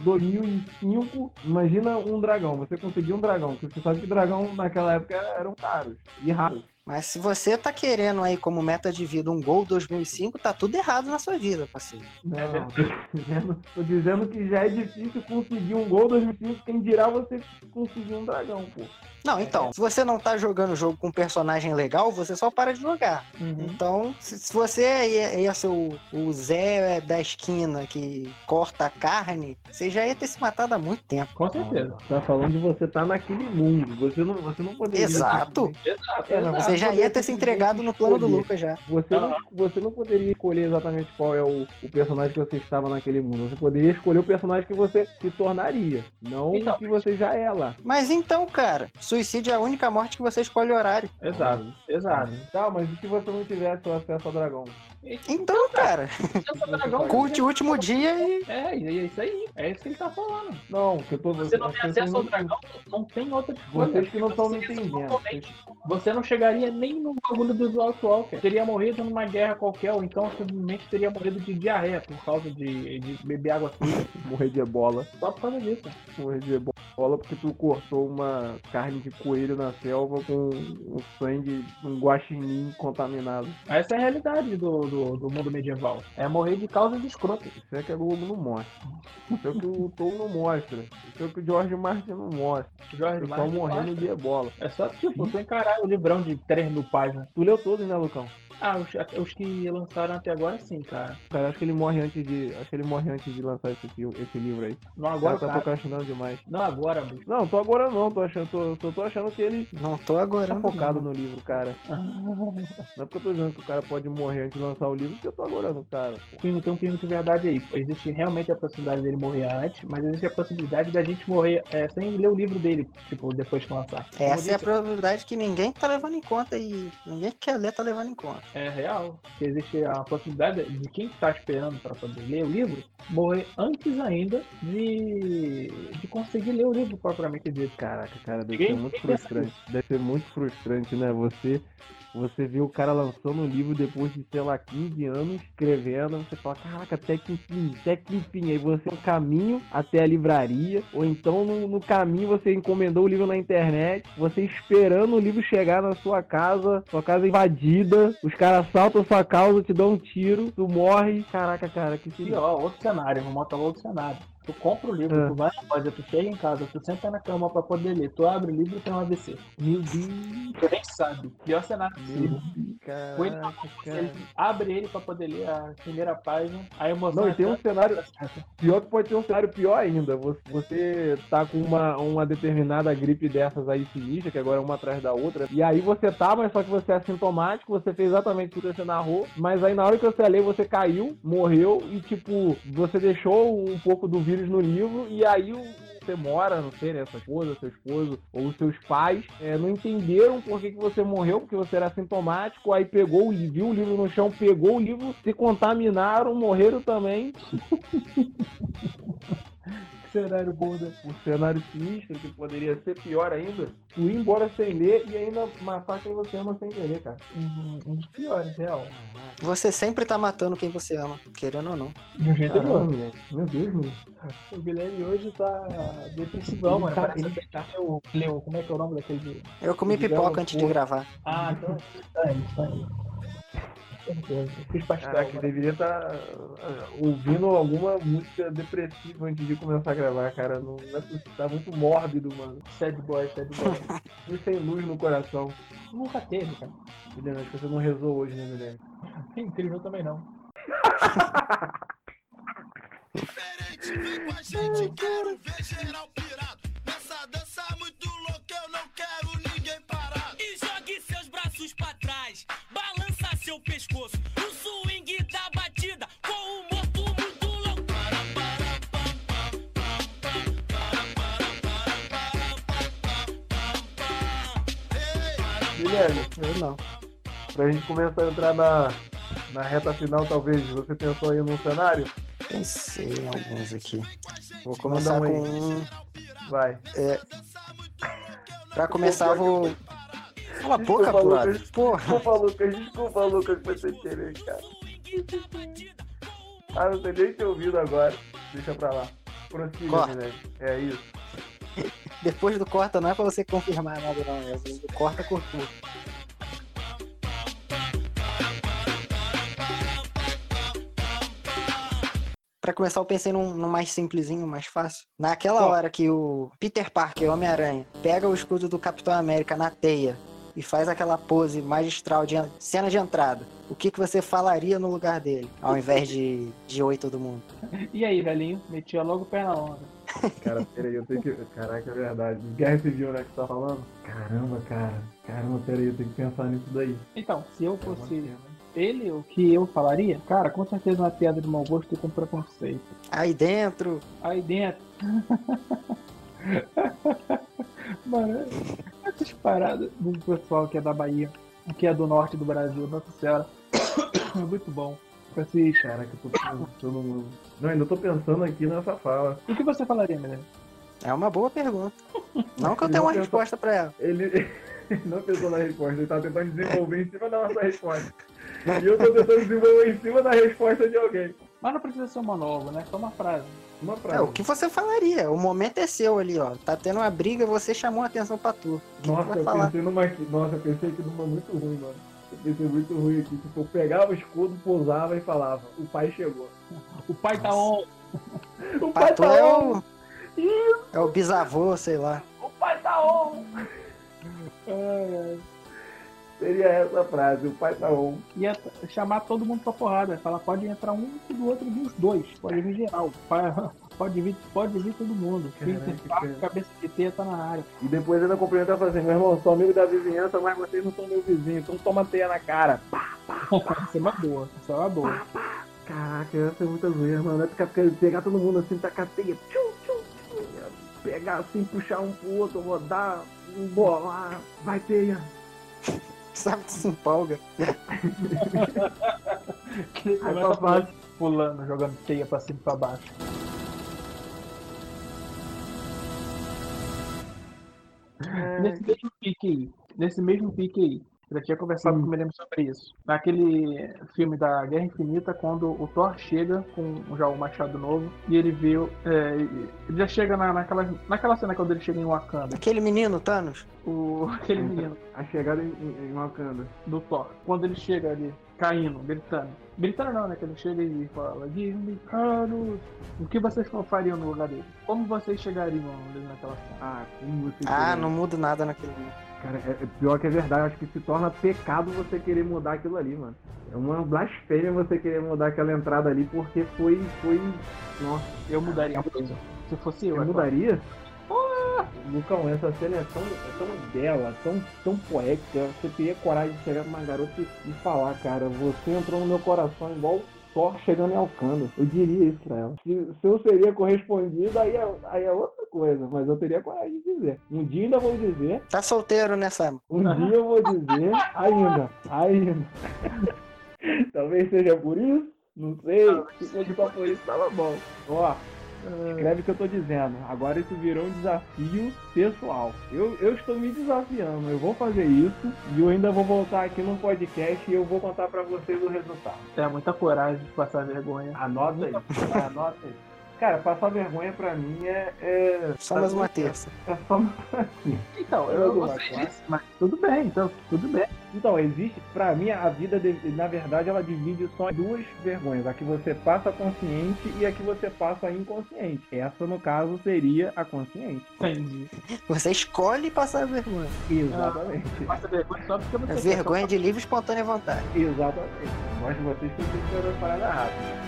Speaker 1: 2005. Imagina um dragão. Você conseguir um dragão. Porque você sabe que dragão naquela época eram caros e raros.
Speaker 2: Mas se você tá querendo aí como meta de vida um gol 2005, tá tudo errado na sua vida, parceiro.
Speaker 1: Não, tô dizendo, tô dizendo que já é difícil conseguir um gol 2005. Quem dirá você conseguir um dragão, pô.
Speaker 2: Não, então, se você não tá jogando o jogo com um personagem legal, você só para de jogar. Então, se, se você ia, ia ser o, o Zé da esquina que corta a carne, você já ia ter se matado há muito tempo.
Speaker 3: Com certeza.
Speaker 1: Tá falando de você tá naquele mundo. Você não, você não poderia.
Speaker 2: Exato.
Speaker 3: Exato.
Speaker 1: É,
Speaker 3: exato.
Speaker 2: Você já ia ter se entregado no plano do
Speaker 1: escolher.
Speaker 2: Lucas já.
Speaker 1: Você não, você não poderia escolher exatamente qual é o, o personagem que você estava naquele mundo. Você poderia escolher o personagem que você se tornaria, não
Speaker 3: Então,
Speaker 1: o que você já é lá.
Speaker 2: Mas então, cara, suicídio é a única morte que você escolhe o horário.
Speaker 3: Exato, exato.
Speaker 1: Tá, mas e se você não tivesse o acesso ao dragão?
Speaker 2: Então, cara,
Speaker 3: dragão,
Speaker 2: curte o último dia e.
Speaker 3: É, e é isso aí. É isso que ele tá falando.
Speaker 1: Não, que eu tô
Speaker 3: Você não tem acesso ao dragão, não tem outra escolha.
Speaker 1: Vocês que não estão me
Speaker 3: Você
Speaker 1: entendendo.
Speaker 3: Você não chegaria nem no bagulho dos Outwalker. Teria morrido numa guerra qualquer, ou então simplesmente teria morrido de diarreia por causa de, de beber água fria. <laughs>
Speaker 1: Morrer de ebola.
Speaker 3: Só por causa disso.
Speaker 1: Morrer de ebola porque tu cortou uma carne de coelho na selva com um sangue, um guaxinim contaminado.
Speaker 3: Essa é a realidade do, do, do mundo medieval. É morrer de causas escrotas.
Speaker 1: Isso é que a Globo não mostra. Isso é o que o Tom não mostra. Isso é o que o George Martin não mostra.
Speaker 3: Jorge
Speaker 1: O pessoal
Speaker 3: Martin
Speaker 1: morrendo de ebola.
Speaker 3: É só tipo, tu encarar o livrão de 3 mil páginas.
Speaker 1: Tu leu todos, né, Lucão?
Speaker 3: Ah, os, os que lançaram até agora sim, cara.
Speaker 1: Cara, acho que ele morre antes de. Acho que ele morre antes de lançar esse, esse livro aí.
Speaker 3: Não
Speaker 1: Agora
Speaker 3: agora,
Speaker 1: tá
Speaker 3: cara.
Speaker 1: procrastinando demais.
Speaker 3: Não agora, bicho.
Speaker 1: Não, tô agora não, tô achando, tô, tô, tô achando que ele
Speaker 2: Não tô agora.
Speaker 1: tá focado no livro, cara. <laughs> Não é porque eu tô dizendo que o cara pode morrer antes de lançar o livro, porque eu tô agora no cara. pô.
Speaker 3: Tem, tem um crime de verdade aí. Existe realmente a possibilidade dele morrer antes, mas existe a possibilidade da gente morrer é, sem ler o livro dele, tipo, depois que lançar.
Speaker 2: Essa é a probabilidade que ninguém tá levando em conta e ninguém que quer ler tá levando em conta.
Speaker 3: é real. Que existe a possibilidade de quem está esperando para poder ler o livro morrer antes ainda de, de conseguir ler o livro propriamente dito.
Speaker 1: Caraca, cara, deve ser muito frustrante. Deve ser muito frustrante, né? Você. Você vê o cara lançando um livro depois de, sei lá, 15 anos, escrevendo, você fala, caraca, até que enfim, até que enfim. Aí você no caminho até a livraria, ou então no, no caminho você encomendou o livro na internet, você esperando o livro chegar na sua casa, sua casa invadida, os caras saltam sua casa, te dão um tiro, tu morre. Caraca, cara, que.
Speaker 3: Pior, outro cenário, vamos montar outro cenário. Tu compra o livro,
Speaker 1: Ah.
Speaker 3: tu vai na loja, tu chega em casa, tu senta na cama pra poder ler, tu abre o livro e tem um AVC.
Speaker 1: Meu Deus,
Speaker 3: Tu nem sabe. Pior cenário possível. Ele abre ele pra poder ler a primeira página, a emoção
Speaker 1: Não,
Speaker 3: é
Speaker 1: e tem um cenário, Pior que pode ter um cenário pior ainda. Você, você tá com uma, uma determinada gripe dessas aí sinistra, que agora é uma atrás da outra. E aí você tá, mas só que você é assintomático, você fez exatamente tudo que você narrou. Mas aí na hora que você lê, você caiu, morreu e tipo, você deixou um pouco do vírus no livro. E aí o- você mora, não sei, né, sua esposa, seu esposo ou seus pais é, não entenderam por que, que você morreu, porque você era assintomático, aí pegou, li- viu o livro no chão, pegou o livro, se contaminaram, morreram também. <laughs>
Speaker 3: Cenário bunda.
Speaker 1: um cenário sinistro que poderia ser pior ainda, tu ir embora sem ler e ainda matar quem você ama sem querer, cara.
Speaker 3: Um, um dos piores, real.
Speaker 2: Você sempre tá matando quem você ama, querendo ou não.
Speaker 3: De um jeito ou
Speaker 1: moleque. Meu Deus, mano.
Speaker 3: O Guilherme hoje tá depressivão, mano.
Speaker 1: tá-
Speaker 3: Parece
Speaker 1: ele
Speaker 3: tá leu, leu, como é que é o nome daquele.
Speaker 2: Eu comi pipoca antes de
Speaker 1: porra.
Speaker 2: gravar.
Speaker 3: Ah, então. Tá aí, tá aí. Certeza. Fiz pastel.
Speaker 1: Caraca,
Speaker 3: mano.
Speaker 1: deveria estar ouvindo alguma música depressiva antes de começar a gravar, cara. Não, não é possível, tá muito mórbido, mano.
Speaker 3: Sad boy, sad boy. <laughs>
Speaker 1: E sem luz no coração.
Speaker 3: Nunca teve, cara.
Speaker 1: Guilherme, acho que você não rezou hoje, né, Guilherme?
Speaker 3: É incrível também não.
Speaker 5: Diferente, vem com a gente, quero ver geral pirado. Nessa dança muito louca, eu não quero ninguém seu pescoço. No swing da batida, com o morto muito louco. Para, para, pam, pam, pam, pam,
Speaker 1: Guilherme,
Speaker 2: Eu não.
Speaker 1: pra gente começar a entrar na, na reta final, talvez, você pensou aí num cenário?
Speaker 2: Pensei em alguns aqui. Vou começar
Speaker 1: um
Speaker 2: com um.
Speaker 1: Vai.
Speaker 2: Pra começar, vou. Cala a
Speaker 1: Desculpa,
Speaker 2: boca.
Speaker 1: Lucas.
Speaker 2: Porra.
Speaker 1: Desculpa, Lucas, desculpa, Lucas, foi sem querer, cara. Ah, não sei nem ter ouvido agora. Deixa pra lá. Prossiga,
Speaker 2: Corta.
Speaker 1: Guilherme. É isso. <laughs>
Speaker 2: Depois do corta não é pra você confirmar nada, não. É do corta, cortou. Pra começar, eu pensei num, num mais simplesinho, mais fácil. Naquela
Speaker 1: Qual?
Speaker 2: hora que o Peter Parker, Homem-Aranha, pega o escudo do Capitão América na teia e faz aquela pose magistral de en- cena de entrada, o que, que você falaria no lugar dele, ao invés de, de oi todo mundo? <laughs>
Speaker 3: E aí, velhinho? Metia logo o pé na onda.
Speaker 1: Cara, peraí, eu tenho que. Caraca, é verdade. Guerra Civil, né, que você tá falando? Caramba, cara. Caramba, peraí, eu tenho que pensar nisso daí.
Speaker 3: Então, se eu fosse ele, o que eu falaria? Cara, com certeza uma piada de mau gosto e com preconceito.
Speaker 2: Aí dentro,
Speaker 3: Aí dentro. <laughs> <laughs> Mano, essas paradas do pessoal que é da Bahia, que é do norte do Brasil, nossa senhora. É <coughs> muito bom. Francisco,
Speaker 1: Caraca, eu tô pensando. Não, ainda tô pensando aqui nessa fala.
Speaker 3: o que você falaria, menino?
Speaker 2: é uma boa pergunta. Não que eu tenha uma
Speaker 1: pensou-
Speaker 2: resposta pra ela.
Speaker 1: Ele ele <laughs> não pensou na resposta, ele tá tentando desenvolver em cima da nossa resposta. E eu tô tentando desenvolver em cima da resposta de alguém.
Speaker 3: Mas não precisa ser um monólogo, né? Só uma frase.
Speaker 1: Uma
Speaker 2: É, o que você falaria? O momento é seu ali, ó. Tá tendo uma briga, você chamou a atenção pra tu. Que
Speaker 1: Nossa,
Speaker 2: vai
Speaker 1: eu
Speaker 2: falar?
Speaker 1: pensei numa aqui. Nossa, eu pensei aqui numa muito ruim, mano. Eu pensei muito ruim aqui. Tipo, eu pegava o escudo, pousava e falava, o pai chegou.
Speaker 3: O pai tá on. <laughs>
Speaker 1: O pai
Speaker 2: Pato
Speaker 1: tá
Speaker 2: é
Speaker 1: on!
Speaker 2: o. É o bisavô, sei lá.
Speaker 1: O pai tá on! <laughs> Seria essa a frase, o pai tá on.
Speaker 3: Ia t- chamar todo mundo pra porrada. Falar, pode entrar um do outro dos dois. Pode vir geral. <laughs> Pode vir, pode vir todo mundo.
Speaker 1: Caraca,
Speaker 3: cabeça de teia tá na área.
Speaker 1: E depois ainda cumprimentar assim, meu irmão, sou amigo da vizinhança, mas vocês não são meu vizinho, então toma teia na cara. <laughs>
Speaker 3: Isso é uma boa. Isso é uma boa.
Speaker 1: Caraca, essa é muita zoeira, mano. É ficar- pegar todo mundo assim, tacar teia. Tchum, tchum, tchum, pegar assim, puxar um pro outro, rodar, embolar, vai teia.
Speaker 2: Sabe que se empolga. <laughs>
Speaker 3: Que
Speaker 1: Aí fácil.
Speaker 3: pulando, jogando teia pra cima e pra baixo. Nesse mesmo pique aí, nesse mesmo pique aí, já tinha conversado
Speaker 1: Sim.
Speaker 3: com o Milene sobre isso. Naquele filme da Guerra Infinita, quando o Thor chega com já o machado novo e ele vê. o- é, ele já chega na, naquela, naquela cena quando ele chega em Wakanda,
Speaker 2: Aquele menino, Thanos.
Speaker 3: o, aquele menino
Speaker 1: A chegada em, em, Wakanda.
Speaker 3: do Thor, quando ele chega ali, caindo, gritando. Gritando não, né? Que ele chega e fala, Give Thanos. O que vocês fariam no lugar dele? Como vocês chegariam ali naquela cena?
Speaker 1: Ah, como você
Speaker 2: Ah, não muda nada naquele momento.
Speaker 1: Cara, é, é pior que é verdade. Acho que se torna pecado você querer mudar aquilo ali, mano. É uma blasfêmia você querer mudar aquela entrada ali, porque foi. foi... Nossa,
Speaker 3: Eu mudaria coisa. Se fosse eu,
Speaker 1: eu
Speaker 3: é
Speaker 1: mudaria? Lucão, essa cena é tão, é tão bela, tão, tão poética. Você teria coragem de chegar pra uma garota e, e falar, cara, você entrou no meu coração igual Thor chegando em Alcântara. Eu diria isso pra ela. Se, se eu seria correspondido, aí é, aí é outra coisa, mas eu teria coragem de dizer. Um dia ainda vou dizer,
Speaker 2: Tá solteiro, né, Sam?
Speaker 1: um dia eu vou dizer, ainda, ainda. <laughs> Talvez seja por isso, não sei. Se fosse só por isso, tava bom. Ó, Escreve o que eu tô dizendo. Agora isso virou um desafio pessoal. Eu, eu estou me desafiando. Eu vou fazer isso e eu ainda vou voltar aqui no podcast e eu vou contar pra vocês o resultado.
Speaker 3: É muita coragem de passar vergonha.
Speaker 1: Anota aí. Anota aí. Cara, passar vergonha pra mim é. é
Speaker 2: Só mais uma terça.
Speaker 1: É só
Speaker 3: Então,
Speaker 1: Eu
Speaker 3: eu não
Speaker 1: uma
Speaker 3: disso, mas tudo bem, então, tudo bem.
Speaker 1: Então, existe, pra mim, a vida, de- na verdade, ela divide só em duas vergonhas. A que você passa consciente e a que você passa inconsciente. Essa, no caso, seria a consciente.
Speaker 3: Entendi.
Speaker 2: Você escolhe passar vergonha.
Speaker 1: Exatamente.
Speaker 3: Passa vergonha só porque você
Speaker 2: É vergonha de livre e espontânea vontade.
Speaker 1: Exatamente. Mas vocês que têm que fazer a parada rápida.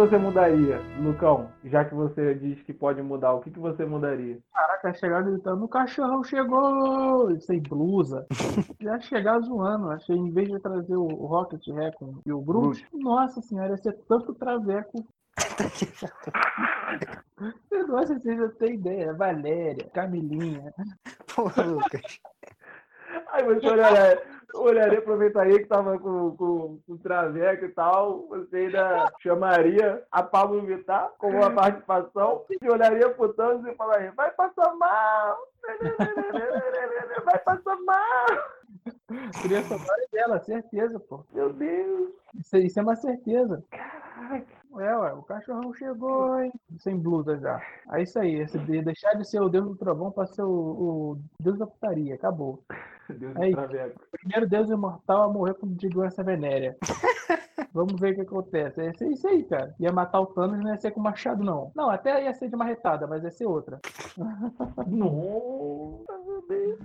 Speaker 1: Você mudaria, Lucão? Já que você diz que pode mudar, o que, que você mudaria?
Speaker 3: Caraca, chegar gritando, o cachorro chegou! Sem blusa. <laughs> Já chegar zoando. Achei, em vez de trazer o Rocket Raccoon e o Groot, nossa senhora, ia ser tanto traveco. Nossa, vocês não têm ideia. Valéria, Camilinha.
Speaker 2: Porra, Lucas.
Speaker 1: Aí você olharia, olharia aproveitaria que tava com, com, com o Traveco e tal, você ainda chamaria a Pablo Vittar como uma participação e olharia pro Thanos e falaria, vai passar mal! <laughs> Vai passar mal!
Speaker 3: Sonora é dela, certeza, pô.
Speaker 1: Meu Deus!
Speaker 3: Isso, isso é uma certeza.
Speaker 1: Caraca!
Speaker 3: É, ué, o cachorrão chegou, hein? Sem blusa já. É isso aí, esse de deixar de ser o deus do trovão pra ser o, o deus da putaria. Acabou.
Speaker 1: Deus
Speaker 3: Aí.
Speaker 1: Traveco.
Speaker 3: O primeiro deus imortal a morrer com- de doença venérea. Vamos ver o que acontece. Ia ser isso aí, cara. Ia matar o Thanos, não ia ser com machado, não. Não, até ia ser de marretada, mas ia ser outra. <laughs>
Speaker 1: Nossa, meu Deus!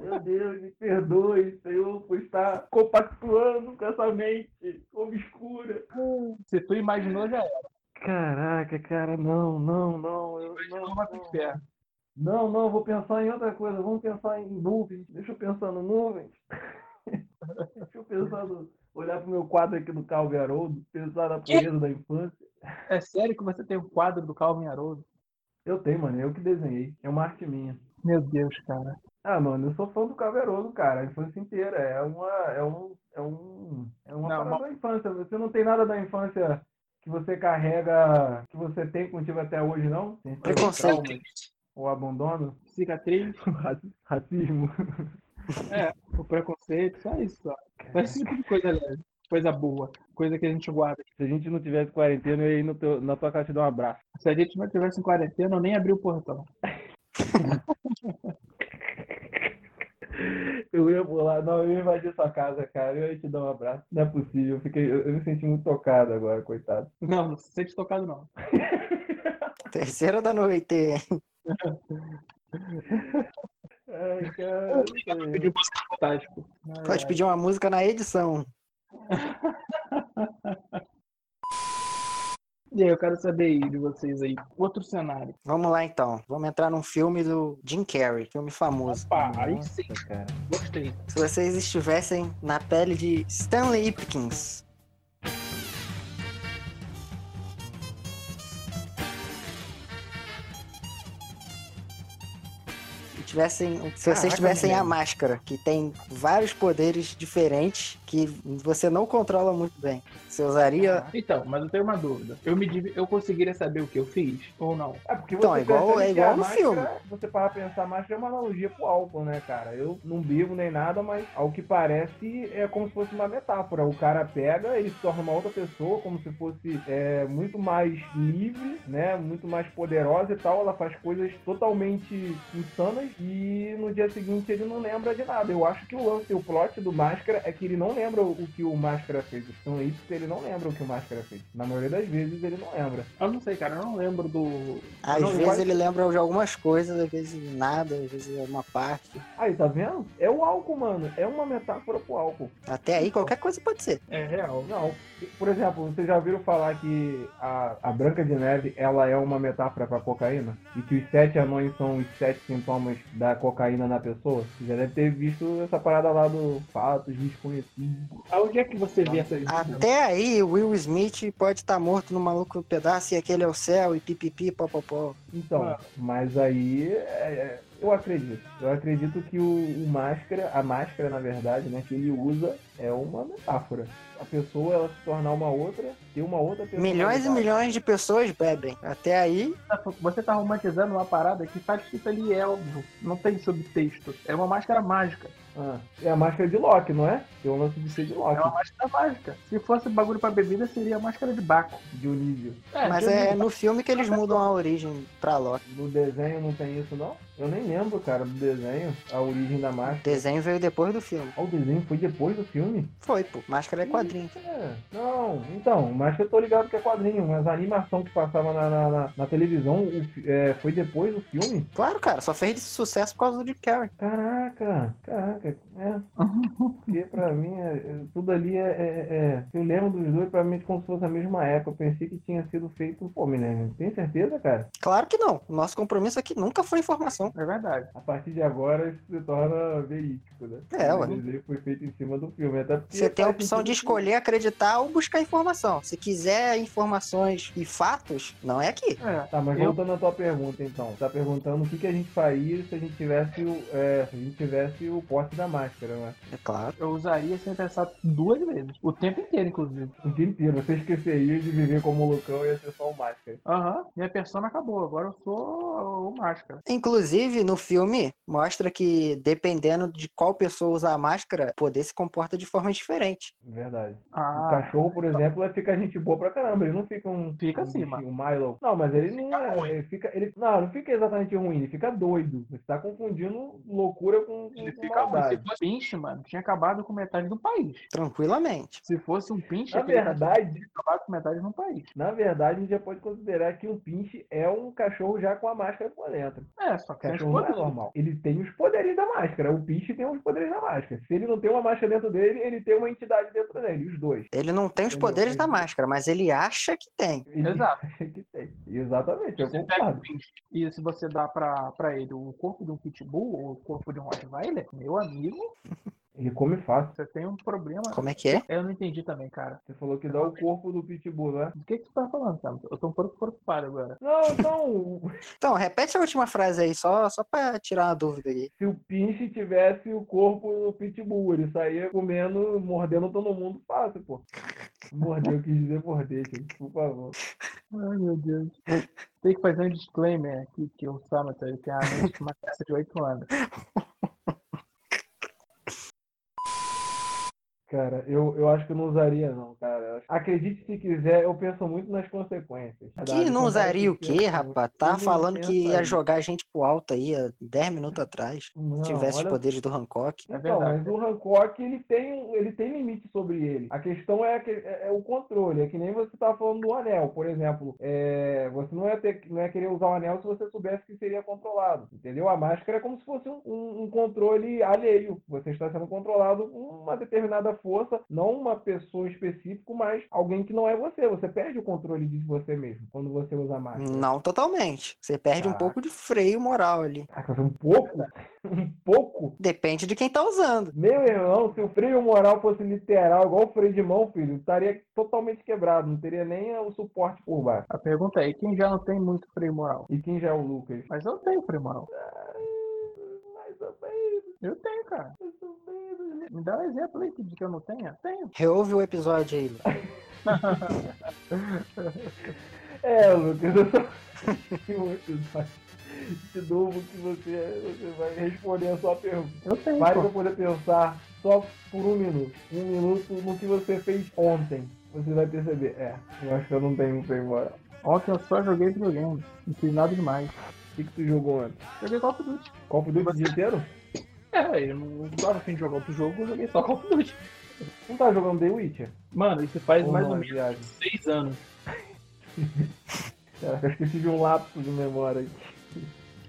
Speaker 1: Meu Deus, me perdoe, Senhor, por estar compactuando com essa mente obscura.
Speaker 3: Se tu imaginou, já era.
Speaker 1: Caraca, cara, não, não, não, eu
Speaker 3: Não
Speaker 1: não. Não, não, vou pensar em outra coisa, vamos pensar em nuvens, deixa eu pensar no nuvens. <laughs> Deixa eu pensar no, olhar pro meu quadro aqui do Calvin Haroldo, pensar na pureza da infância.
Speaker 3: É sério que você tem um quadro do Calvin Haroldo?
Speaker 1: Eu tenho, mano, eu que desenhei, é uma arte minha.
Speaker 3: Meu Deus, cara.
Speaker 1: Ah, mano, eu sou fã do Calvin Haroldo, cara, a infância inteira, é uma, é um, é um, é uma
Speaker 3: Não,
Speaker 1: parada
Speaker 3: uma-
Speaker 1: da infância, você não tem nada da infância que você carrega, que você tem contigo até hoje, não?
Speaker 2: Preconceito.
Speaker 1: Ou abandono?
Speaker 3: Cicatriz, <laughs>
Speaker 1: Raci- Racismo.
Speaker 3: é, o preconceito, só isso, só. Só esse tipo de coisa leve. Coisa boa. Coisa que a gente guarda.
Speaker 1: Se a gente não tivesse quarentena, eu ia ir no teu- na tua casa te dar um abraço.
Speaker 3: Se a gente não tivesse em quarentena, eu nem abri o portão. <laughs>
Speaker 1: Eu ia pular, não, eu ia invadir sua casa, cara. Eu ia te dar um abraço. Não é possível, eu, fiquei, eu, eu me senti muito tocado agora, coitado.
Speaker 3: Não, não se sente tocado, não. <laughs>
Speaker 2: Terceira da noite.
Speaker 1: Ai, cara.
Speaker 3: Pedir música fantástico.
Speaker 2: Pode pedir uma música na edição. <laughs>
Speaker 3: E aí, eu quero saber aí de vocês aí. Outro cenário.
Speaker 2: Vamos lá então. Vamos entrar num filme do Jim Carrey, filme famoso.
Speaker 3: Opa, aí sim,
Speaker 1: cara.
Speaker 3: gostei.
Speaker 2: Se vocês estivessem na pele de Stanley Ipkiss. Tivessem, se vocês
Speaker 1: Caraca,
Speaker 2: tivessem a
Speaker 1: moleque.
Speaker 2: máscara, que tem vários poderes diferentes que você não controla muito bem. Você usaria.
Speaker 3: Então, mas eu tenho uma dúvida. Eu me div- eu conseguiria saber o que eu fiz ou não?
Speaker 1: É porque
Speaker 2: Então,
Speaker 1: você
Speaker 2: é igual- é igual
Speaker 1: a
Speaker 2: no
Speaker 1: máscara,
Speaker 2: filme.
Speaker 1: Você para pensar, a máscara é uma analogia pro álcool, né, cara? Eu não bebo nem nada, mas ao que parece é como se fosse uma metáfora. O cara pega, ele se torna uma outra pessoa, como se fosse é, muito mais livre, né? Muito mais poderosa e tal. Ela faz coisas totalmente insanas e no dia seguinte ele não lembra de nada. Eu acho que o lance, o plot do máscara é que ele não lembra o que o Máscara fez. Isso que ele não lembra o que o Máscara fez. Na maioria das vezes ele não lembra.
Speaker 3: Eu não sei, cara, eu não lembro do.
Speaker 2: Às
Speaker 3: Não,
Speaker 2: vezes
Speaker 3: quase-
Speaker 2: ele lembra de algumas coisas, às vezes nada, às vezes é uma parte.
Speaker 1: Aí, tá vendo? É o álcool, mano. É uma metáfora pro álcool.
Speaker 2: Até aí qualquer coisa pode ser.
Speaker 3: É real.
Speaker 1: Não. Por exemplo, vocês já ouviram falar que a, a Branca de Neve ela é uma metáfora pra cocaína? E que os sete anões são os sete sintomas da cocaína na pessoa? Você já deve ter visto essa parada lá do fatos desconhecidos.
Speaker 3: Aonde é que você vê essas
Speaker 2: Até aí o Will Smith pode estar morto no maluco no pedaço e aquele é o céu e pipipi, popopó.
Speaker 1: Então,
Speaker 3: Ah.
Speaker 1: mas aí é, é, eu acredito. Eu acredito que o, o máscara, a máscara, na verdade, né, que ele usa é uma metáfora. A pessoa ela se tornar uma outra, ter uma outra pessoa.
Speaker 2: Milhões e milhões de pessoas bebem. Até aí,
Speaker 3: Você tá romantizando uma parada que tá escrito ali, é óbvio. Não tem subtexto. É uma máscara mágica.
Speaker 1: Ah, é a máscara de Loki, não é? Tem o lance de ser de Loki,
Speaker 3: É uma máscara mágica. Se fosse bagulho pra bebida, seria a máscara de Baco.
Speaker 1: Dionísio.
Speaker 2: mas
Speaker 3: deixa eu
Speaker 2: é no filme que eles mudam a origem pra Loki.
Speaker 1: No desenho não tem isso, não? Eu nem lembro, cara, do desenho, a origem da
Speaker 2: O
Speaker 1: máscara.
Speaker 2: desenho veio depois do filme.
Speaker 1: Ah, o desenho foi depois do filme?
Speaker 2: Foi, pô. Máscara é quadrinho.
Speaker 1: É, não, então, mas eu tô ligado que é quadrinho, mas a animação que passava na, na, na- na televisão é, foi depois do filme?
Speaker 2: Claro, cara, só fez sucesso por causa do Jim Carrey.
Speaker 1: Caraca, caraca, é. <laughs> Porque pra mim, é- é- tudo ali é, é- é- Eu lembro dos dois pra mim como se fosse a mesma época. Eu pensei que tinha sido feito. Pô, Milênio, tem certeza, cara?
Speaker 2: Claro que não. O nosso compromisso aqui nunca foi informação.
Speaker 3: É verdade.
Speaker 1: A partir de agora isso se torna verídico, né?
Speaker 2: É,
Speaker 1: O
Speaker 2: ué.
Speaker 1: desenho foi feito em cima do filme. Até porque
Speaker 2: Você tem a opção de escolher acreditar ou buscar informação. Se quiser informações e fatos, não é aqui.
Speaker 3: É.
Speaker 1: Tá, mas
Speaker 3: Eu-
Speaker 1: voltando à tua pergunta, então. Você tá perguntando o que, que a gente faria se a gente tivesse o, é, se a gente tivesse o poste da máscara, né?
Speaker 2: É claro.
Speaker 3: Eu usaria sem pensar duas vezes. O tempo inteiro, inclusive.
Speaker 1: O dia inteiro. Você esqueceria de viver como o Lucão e ia ser só o máscara.
Speaker 3: Aham. Minha persona acabou. Agora eu sou o máscara.
Speaker 2: Inclusive, no filme, mostra que dependendo de qual pessoa usar a máscara, o poder se comporta de forma diferente.
Speaker 1: Verdade. O
Speaker 3: Ah,
Speaker 1: cachorro, por exemplo, ele fica gente boa pra caramba. Ele não fica um.
Speaker 3: Fica
Speaker 1: um
Speaker 3: assim,
Speaker 1: bichinho, um Milo. Não, mas ele não é.
Speaker 3: ruim.
Speaker 1: Ele fica. Ele, não, não fica exatamente ruim, ele fica doido. Você tá confundindo loucura com, com,
Speaker 3: ele
Speaker 1: com
Speaker 3: fica ruim. Se fosse pinche, mano, tinha acabado com metade do país.
Speaker 2: Tranquilamente.
Speaker 3: Se fosse um pinche,
Speaker 1: Na verdade,
Speaker 3: tinha acabado com metade do país.
Speaker 1: na verdade, a gente já pode considerar que um pinche é um cachorro já com a máscara por dentro.
Speaker 3: É, só que
Speaker 1: Cachorro não é normal. Ele tem os poderes da máscara. O pinche tem os poderes da máscara. Se ele não tem uma máscara dentro dele, ele tem uma entidade dentro dele. Os dois.
Speaker 2: Ele não tem os
Speaker 1: Entendeu?
Speaker 2: poderes da máscara, mas ele acha que tem.
Speaker 3: Exato.
Speaker 1: que tem. Exatamente, eu
Speaker 3: um
Speaker 1: concordo.
Speaker 3: e se você dá pra, pra ele o corpo de um pitbull ou o corpo de um Rottweiler, meu amigo,
Speaker 1: Ele come fácil.
Speaker 3: você tem um problema.
Speaker 2: Como é que é?
Speaker 3: Eu não entendi também, cara.
Speaker 1: Você falou que dá o corpo do pitbull, né?
Speaker 3: Do que, que você tá falando, cara? Eu tô um pouco preocupado agora.
Speaker 1: Não, então,
Speaker 2: Então, repete a última frase aí, só, só pra tirar uma dúvida aí.
Speaker 1: se o pinche tivesse o corpo do pitbull, ele saía comendo, mordendo todo mundo fácil, pô. Morder, eu quis dizer morder, gente, por favor.
Speaker 3: Ai, meu Deus. Tem que fazer um disclaimer aqui que o Samuel ele tem a mente de uma criança de 8 anos. <laughs>
Speaker 1: Cara, eu, eu acho que eu não usaria, não, cara. Acredite se quiser, eu penso muito nas consequências.
Speaker 2: Que não usaria o quê, rapaz? Tá falando que ia
Speaker 1: pensaria.
Speaker 2: jogar a gente pro alto aí há 10 minutos atrás.
Speaker 1: Não,
Speaker 2: Se tivesse os
Speaker 1: olha
Speaker 2: poderes do Hancock.
Speaker 3: É
Speaker 1: Então,
Speaker 3: verdade.
Speaker 1: mas o Hancock, ele tem, ele tem limite sobre ele. A questão é, que- é- é o controle. É que nem você tá falando do anel, por exemplo. É, você não ia, ter, não ia querer usar o anel se você soubesse que seria controlado. Entendeu? A máscara é como se fosse um, um- um controle alheio. Você está sendo controlado por uma determinada força, não uma pessoa específica, mas alguém que não é você. Você perde o controle de você mesmo quando você usa a máscara.
Speaker 2: Não totalmente. Você perde um
Speaker 1: Caraca.
Speaker 2: pouco de freio moral ali.
Speaker 1: Caraca, um pouco? <laughs> Um pouco?
Speaker 2: Depende de quem tá usando.
Speaker 1: Meu irmão, se o freio moral fosse literal, igual o freio de mão, filho, estaria totalmente quebrado, não teria nem o suporte por baixo.
Speaker 3: A pergunta é, quem já não tem muito freio moral?
Speaker 1: E quem já é o Lucas?
Speaker 3: Mas eu tenho freio moral.
Speaker 1: Menos,
Speaker 3: Eu tenho, cara. Me dá um exemplo aí de que eu não tenho. Tenho.
Speaker 2: Reouve o episódio aí. <laughs>
Speaker 1: É, Lucas, eu um <laughs> episódio de novo que você, você vai responder a sua pergunta.
Speaker 3: Eu tenho, pô.
Speaker 1: pra poder pensar só por um minuto. Um minuto no que você fez ontem. Você vai perceber, é, eu acho que eu não tenho um freio moral.
Speaker 3: Ontem eu só joguei videogame. Não fiz nada demais.
Speaker 1: O que, que tu jogou ontem?
Speaker 3: Joguei Call of Duty.
Speaker 1: Call of Duty o dia inteiro?
Speaker 3: É, eu não tava afim de jogar outro jogo, eu joguei só Call of Duty.
Speaker 1: Não tá jogando The Witcher?
Speaker 3: Mano, isso faz
Speaker 1: Ou
Speaker 3: mais
Speaker 1: não,
Speaker 3: ou
Speaker 1: é
Speaker 3: menos
Speaker 1: viagem?
Speaker 3: seis anos.
Speaker 1: Caraca, acho que eu tive um lapso de memória aí.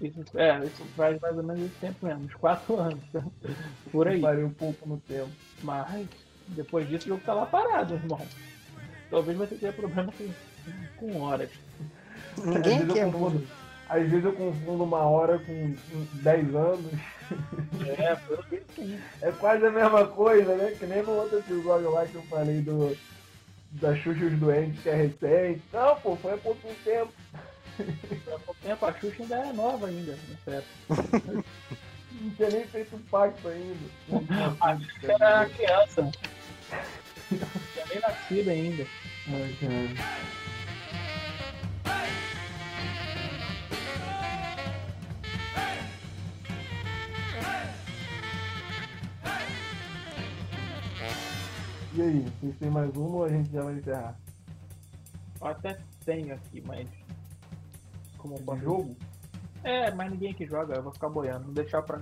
Speaker 3: Isso, é, isso faz mais ou menos esse tempo mesmo, uns quatro anos. Por aí.
Speaker 1: Parei um pouco no tempo.
Speaker 3: Mas depois disso o jogo tá lá parado, irmão. Talvez você tenha problema com, com horas.
Speaker 2: Ninguém
Speaker 1: Às vezes Às vezes eu confundo uma hora com 10 anos.
Speaker 3: É.
Speaker 1: É quase a mesma coisa, né? Que nem no outro episódio lá que eu falei do da Xuxa os Doentes, que é recente. Não, pô, foi há pouco tempo.
Speaker 3: Há pouco tempo a Xuxa ainda é nova ainda, nessa época.
Speaker 1: Não tinha nem feito pacto ainda.
Speaker 3: A Xuxa era criança. Não tinha nem nascido ainda.
Speaker 1: Ai, cara. E aí, vocês têm mais uma ou a gente já vai encerrar?
Speaker 3: Eu até tenho aqui, mas. Como posso
Speaker 1: jogo?
Speaker 3: É, mas ninguém que joga, eu vou ficar boiando. Vou deixar pra,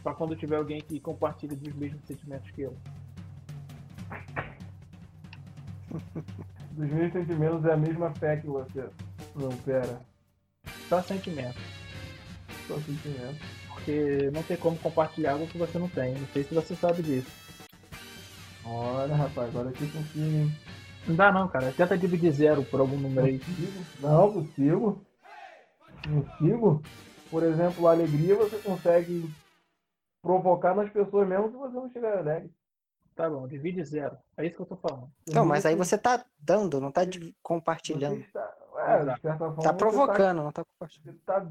Speaker 3: pra quando tiver alguém que compartilha dos mesmos sentimentos que eu. <laughs>
Speaker 1: Dos meus sentimentos é a mesma fé que você. Não, pera.
Speaker 3: Só sentimento.
Speaker 1: Só sentimento.
Speaker 3: Porque não tem como compartilhar algo que você não tem. Não sei se você sabe disso.
Speaker 1: Olha, rapaz, agora aqui confia, hein?
Speaker 3: Não dá não, cara. Tenta dividir zero por algum número aí.
Speaker 1: Não, consigo. Consigo. Por exemplo, a alegria você consegue provocar nas pessoas mesmo se você não estiver alegre.
Speaker 3: Tá bom, divide zero. É isso que eu tô falando.
Speaker 2: Então, mas aí você tá dando, não tá compartilhando.
Speaker 1: está, é, de certa forma,
Speaker 2: Tá provocando, não tá compartilhando.
Speaker 1: Você tá,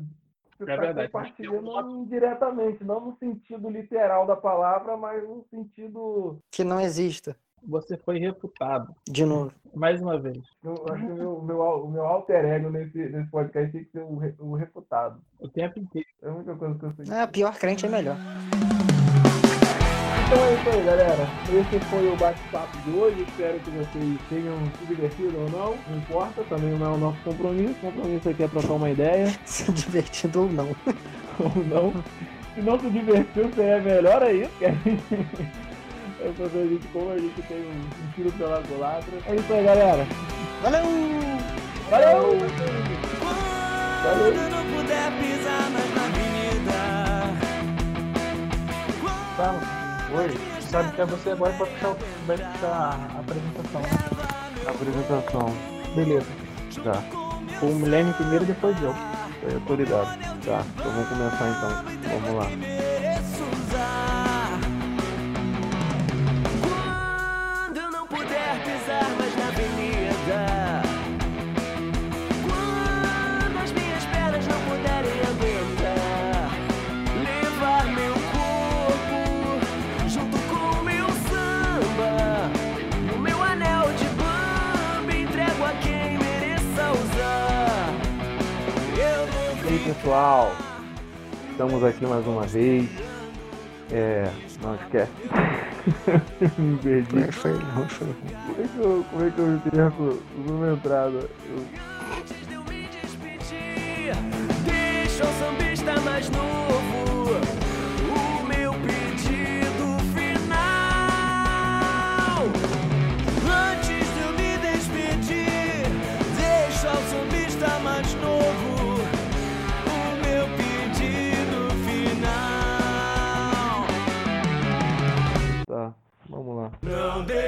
Speaker 1: você
Speaker 3: É
Speaker 1: tá
Speaker 3: verdade,
Speaker 1: compartilhando indiretamente, não no sentido literal da palavra, mas no sentido.
Speaker 2: Que não exista.
Speaker 3: Você foi refutado.
Speaker 2: De novo.
Speaker 3: Mais uma vez.
Speaker 1: Eu acho que o meu, meu, o meu alter ego nesse, nesse podcast tem que ser o, re- o refutado.
Speaker 3: O tempo inteiro.
Speaker 1: É a única coisa que eu sei.
Speaker 2: Ah, pior crente é melhor.
Speaker 1: Então é isso aí, galera. Esse foi o bate-papo de hoje. Espero que vocês tenham se divertido ou não. Não importa, também não é o nosso compromisso. O compromisso aqui é trocar uma ideia <laughs>
Speaker 2: Se divertido ou não. <laughs>
Speaker 1: ou não. Se não se divertiu, seria melhor aí. É pra ver a gente <laughs> como a gente tem um, tiro pela culatra. É isso aí, galera.
Speaker 2: Valeu!
Speaker 1: Valeu! Valeu!
Speaker 5: Quando não puder pisar mais na avenida.
Speaker 3: Fala. Oi. Sabe que é você agora vai puxar, vai puxar a apresentação.
Speaker 1: Apresentação.
Speaker 3: Beleza.
Speaker 1: Tá,
Speaker 3: O Milênio primeiro, depois eu.
Speaker 1: eu tô ligado. Tá, então vamos começar então. Vamos lá. Pessoal? Estamos aqui mais uma vez. É. Não esquece. <laughs> Me perdi.
Speaker 2: Foi, foi, foi.
Speaker 1: Como é que eu, como é que eu encerro uma entrada? Eu-
Speaker 5: Antes de eu me despedir, deixa o sambista mais novo o meu pedido final. Antes de eu me despedir, deixa o sambista mais novo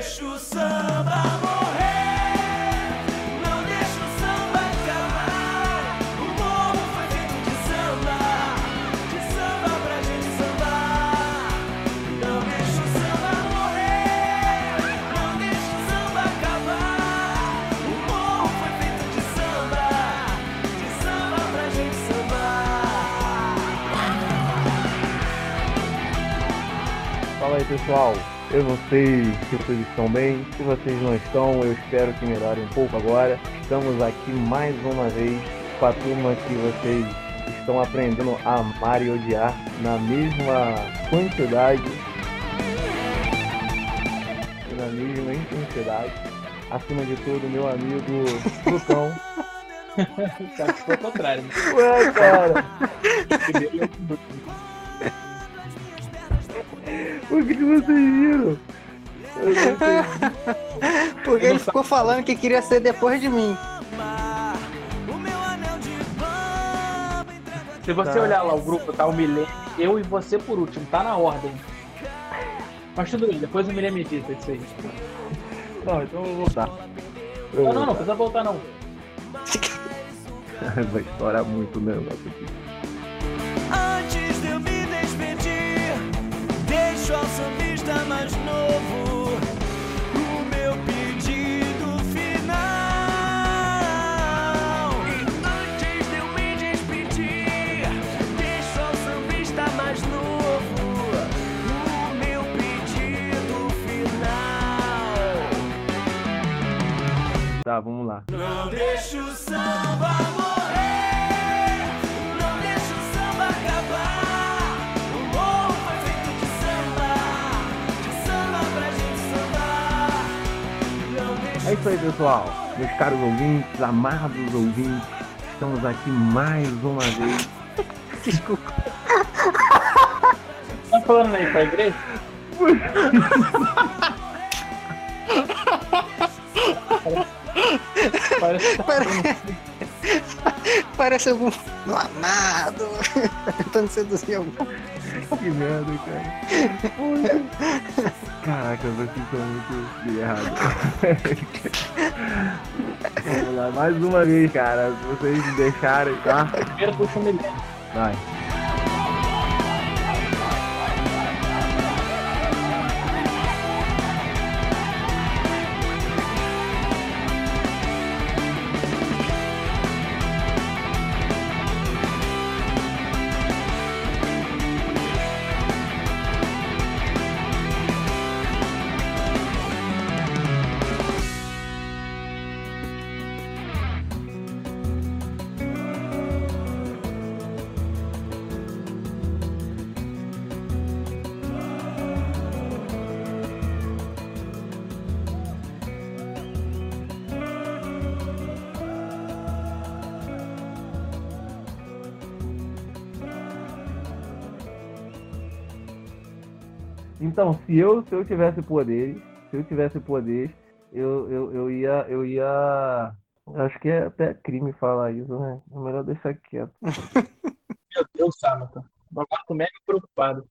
Speaker 5: deixa o samba morrer, não deixa o samba acabar. O morro foi feito de samba, de samba pra gente sambar. Não deixa o samba morrer, não deixa o samba acabar. O morro foi feito de samba, de samba pra gente sambar.
Speaker 1: Fala aí, pessoal. Eu não sei se vocês estão bem. Se vocês não estão, eu espero que melhorem um pouco agora. Estamos aqui mais uma vez com a turma que vocês estão aprendendo a amar e odiar na mesma quantidade e na mesma intensidade. Acima de tudo, meu amigo Lucão. <laughs>
Speaker 3: Cara, o contrário. né?
Speaker 1: Ué, cara, O que, que vocês viram? <laughs>
Speaker 2: Porque ele ficou falando que queria ser depois de mim.
Speaker 3: Se você
Speaker 1: Tá.
Speaker 3: olhar lá o grupo, tá o Milene, eu e você por último, tá na ordem. Mas tudo bem, depois o Milene medita isso aí.
Speaker 1: Não, então eu vou voltar. Eu
Speaker 3: Não,
Speaker 1: vou
Speaker 3: não, não precisa voltar não. <laughs>
Speaker 1: Vai estourar muito o negócio aqui.
Speaker 5: Antes deixo ao sambista mais novo o meu pedido final. E antes de eu me despedir, deixo ao sambista mais novo o meu pedido final.
Speaker 1: Tá, vamos lá.
Speaker 5: Não deixe o samba morrer,
Speaker 1: É isso aí, pessoal. Meus caros ouvintes, amados ouvintes, estamos aqui mais uma vez. <laughs>
Speaker 2: Desculpa.
Speaker 3: Tá falando aí pra igreja? Parece tá
Speaker 2: Parece, parece algum amado tentando seduzir alguém. <laughs>
Speaker 1: Que merda, cara. Caraca, vocês são muito errados. <laughs> Vamos lá, mais uma vez, cara. Se vocês me deixarem, tá?
Speaker 3: primeiro puxa o.
Speaker 1: Vai. Então, se eu, se eu tivesse poderes, se eu tivesse poderes, eu, eu, eu ia, eu ia. Acho que é até crime falar isso, né? É melhor deixar quieto. <laughs>
Speaker 3: Meu Deus, Samantha. Agora tô mega preocupado.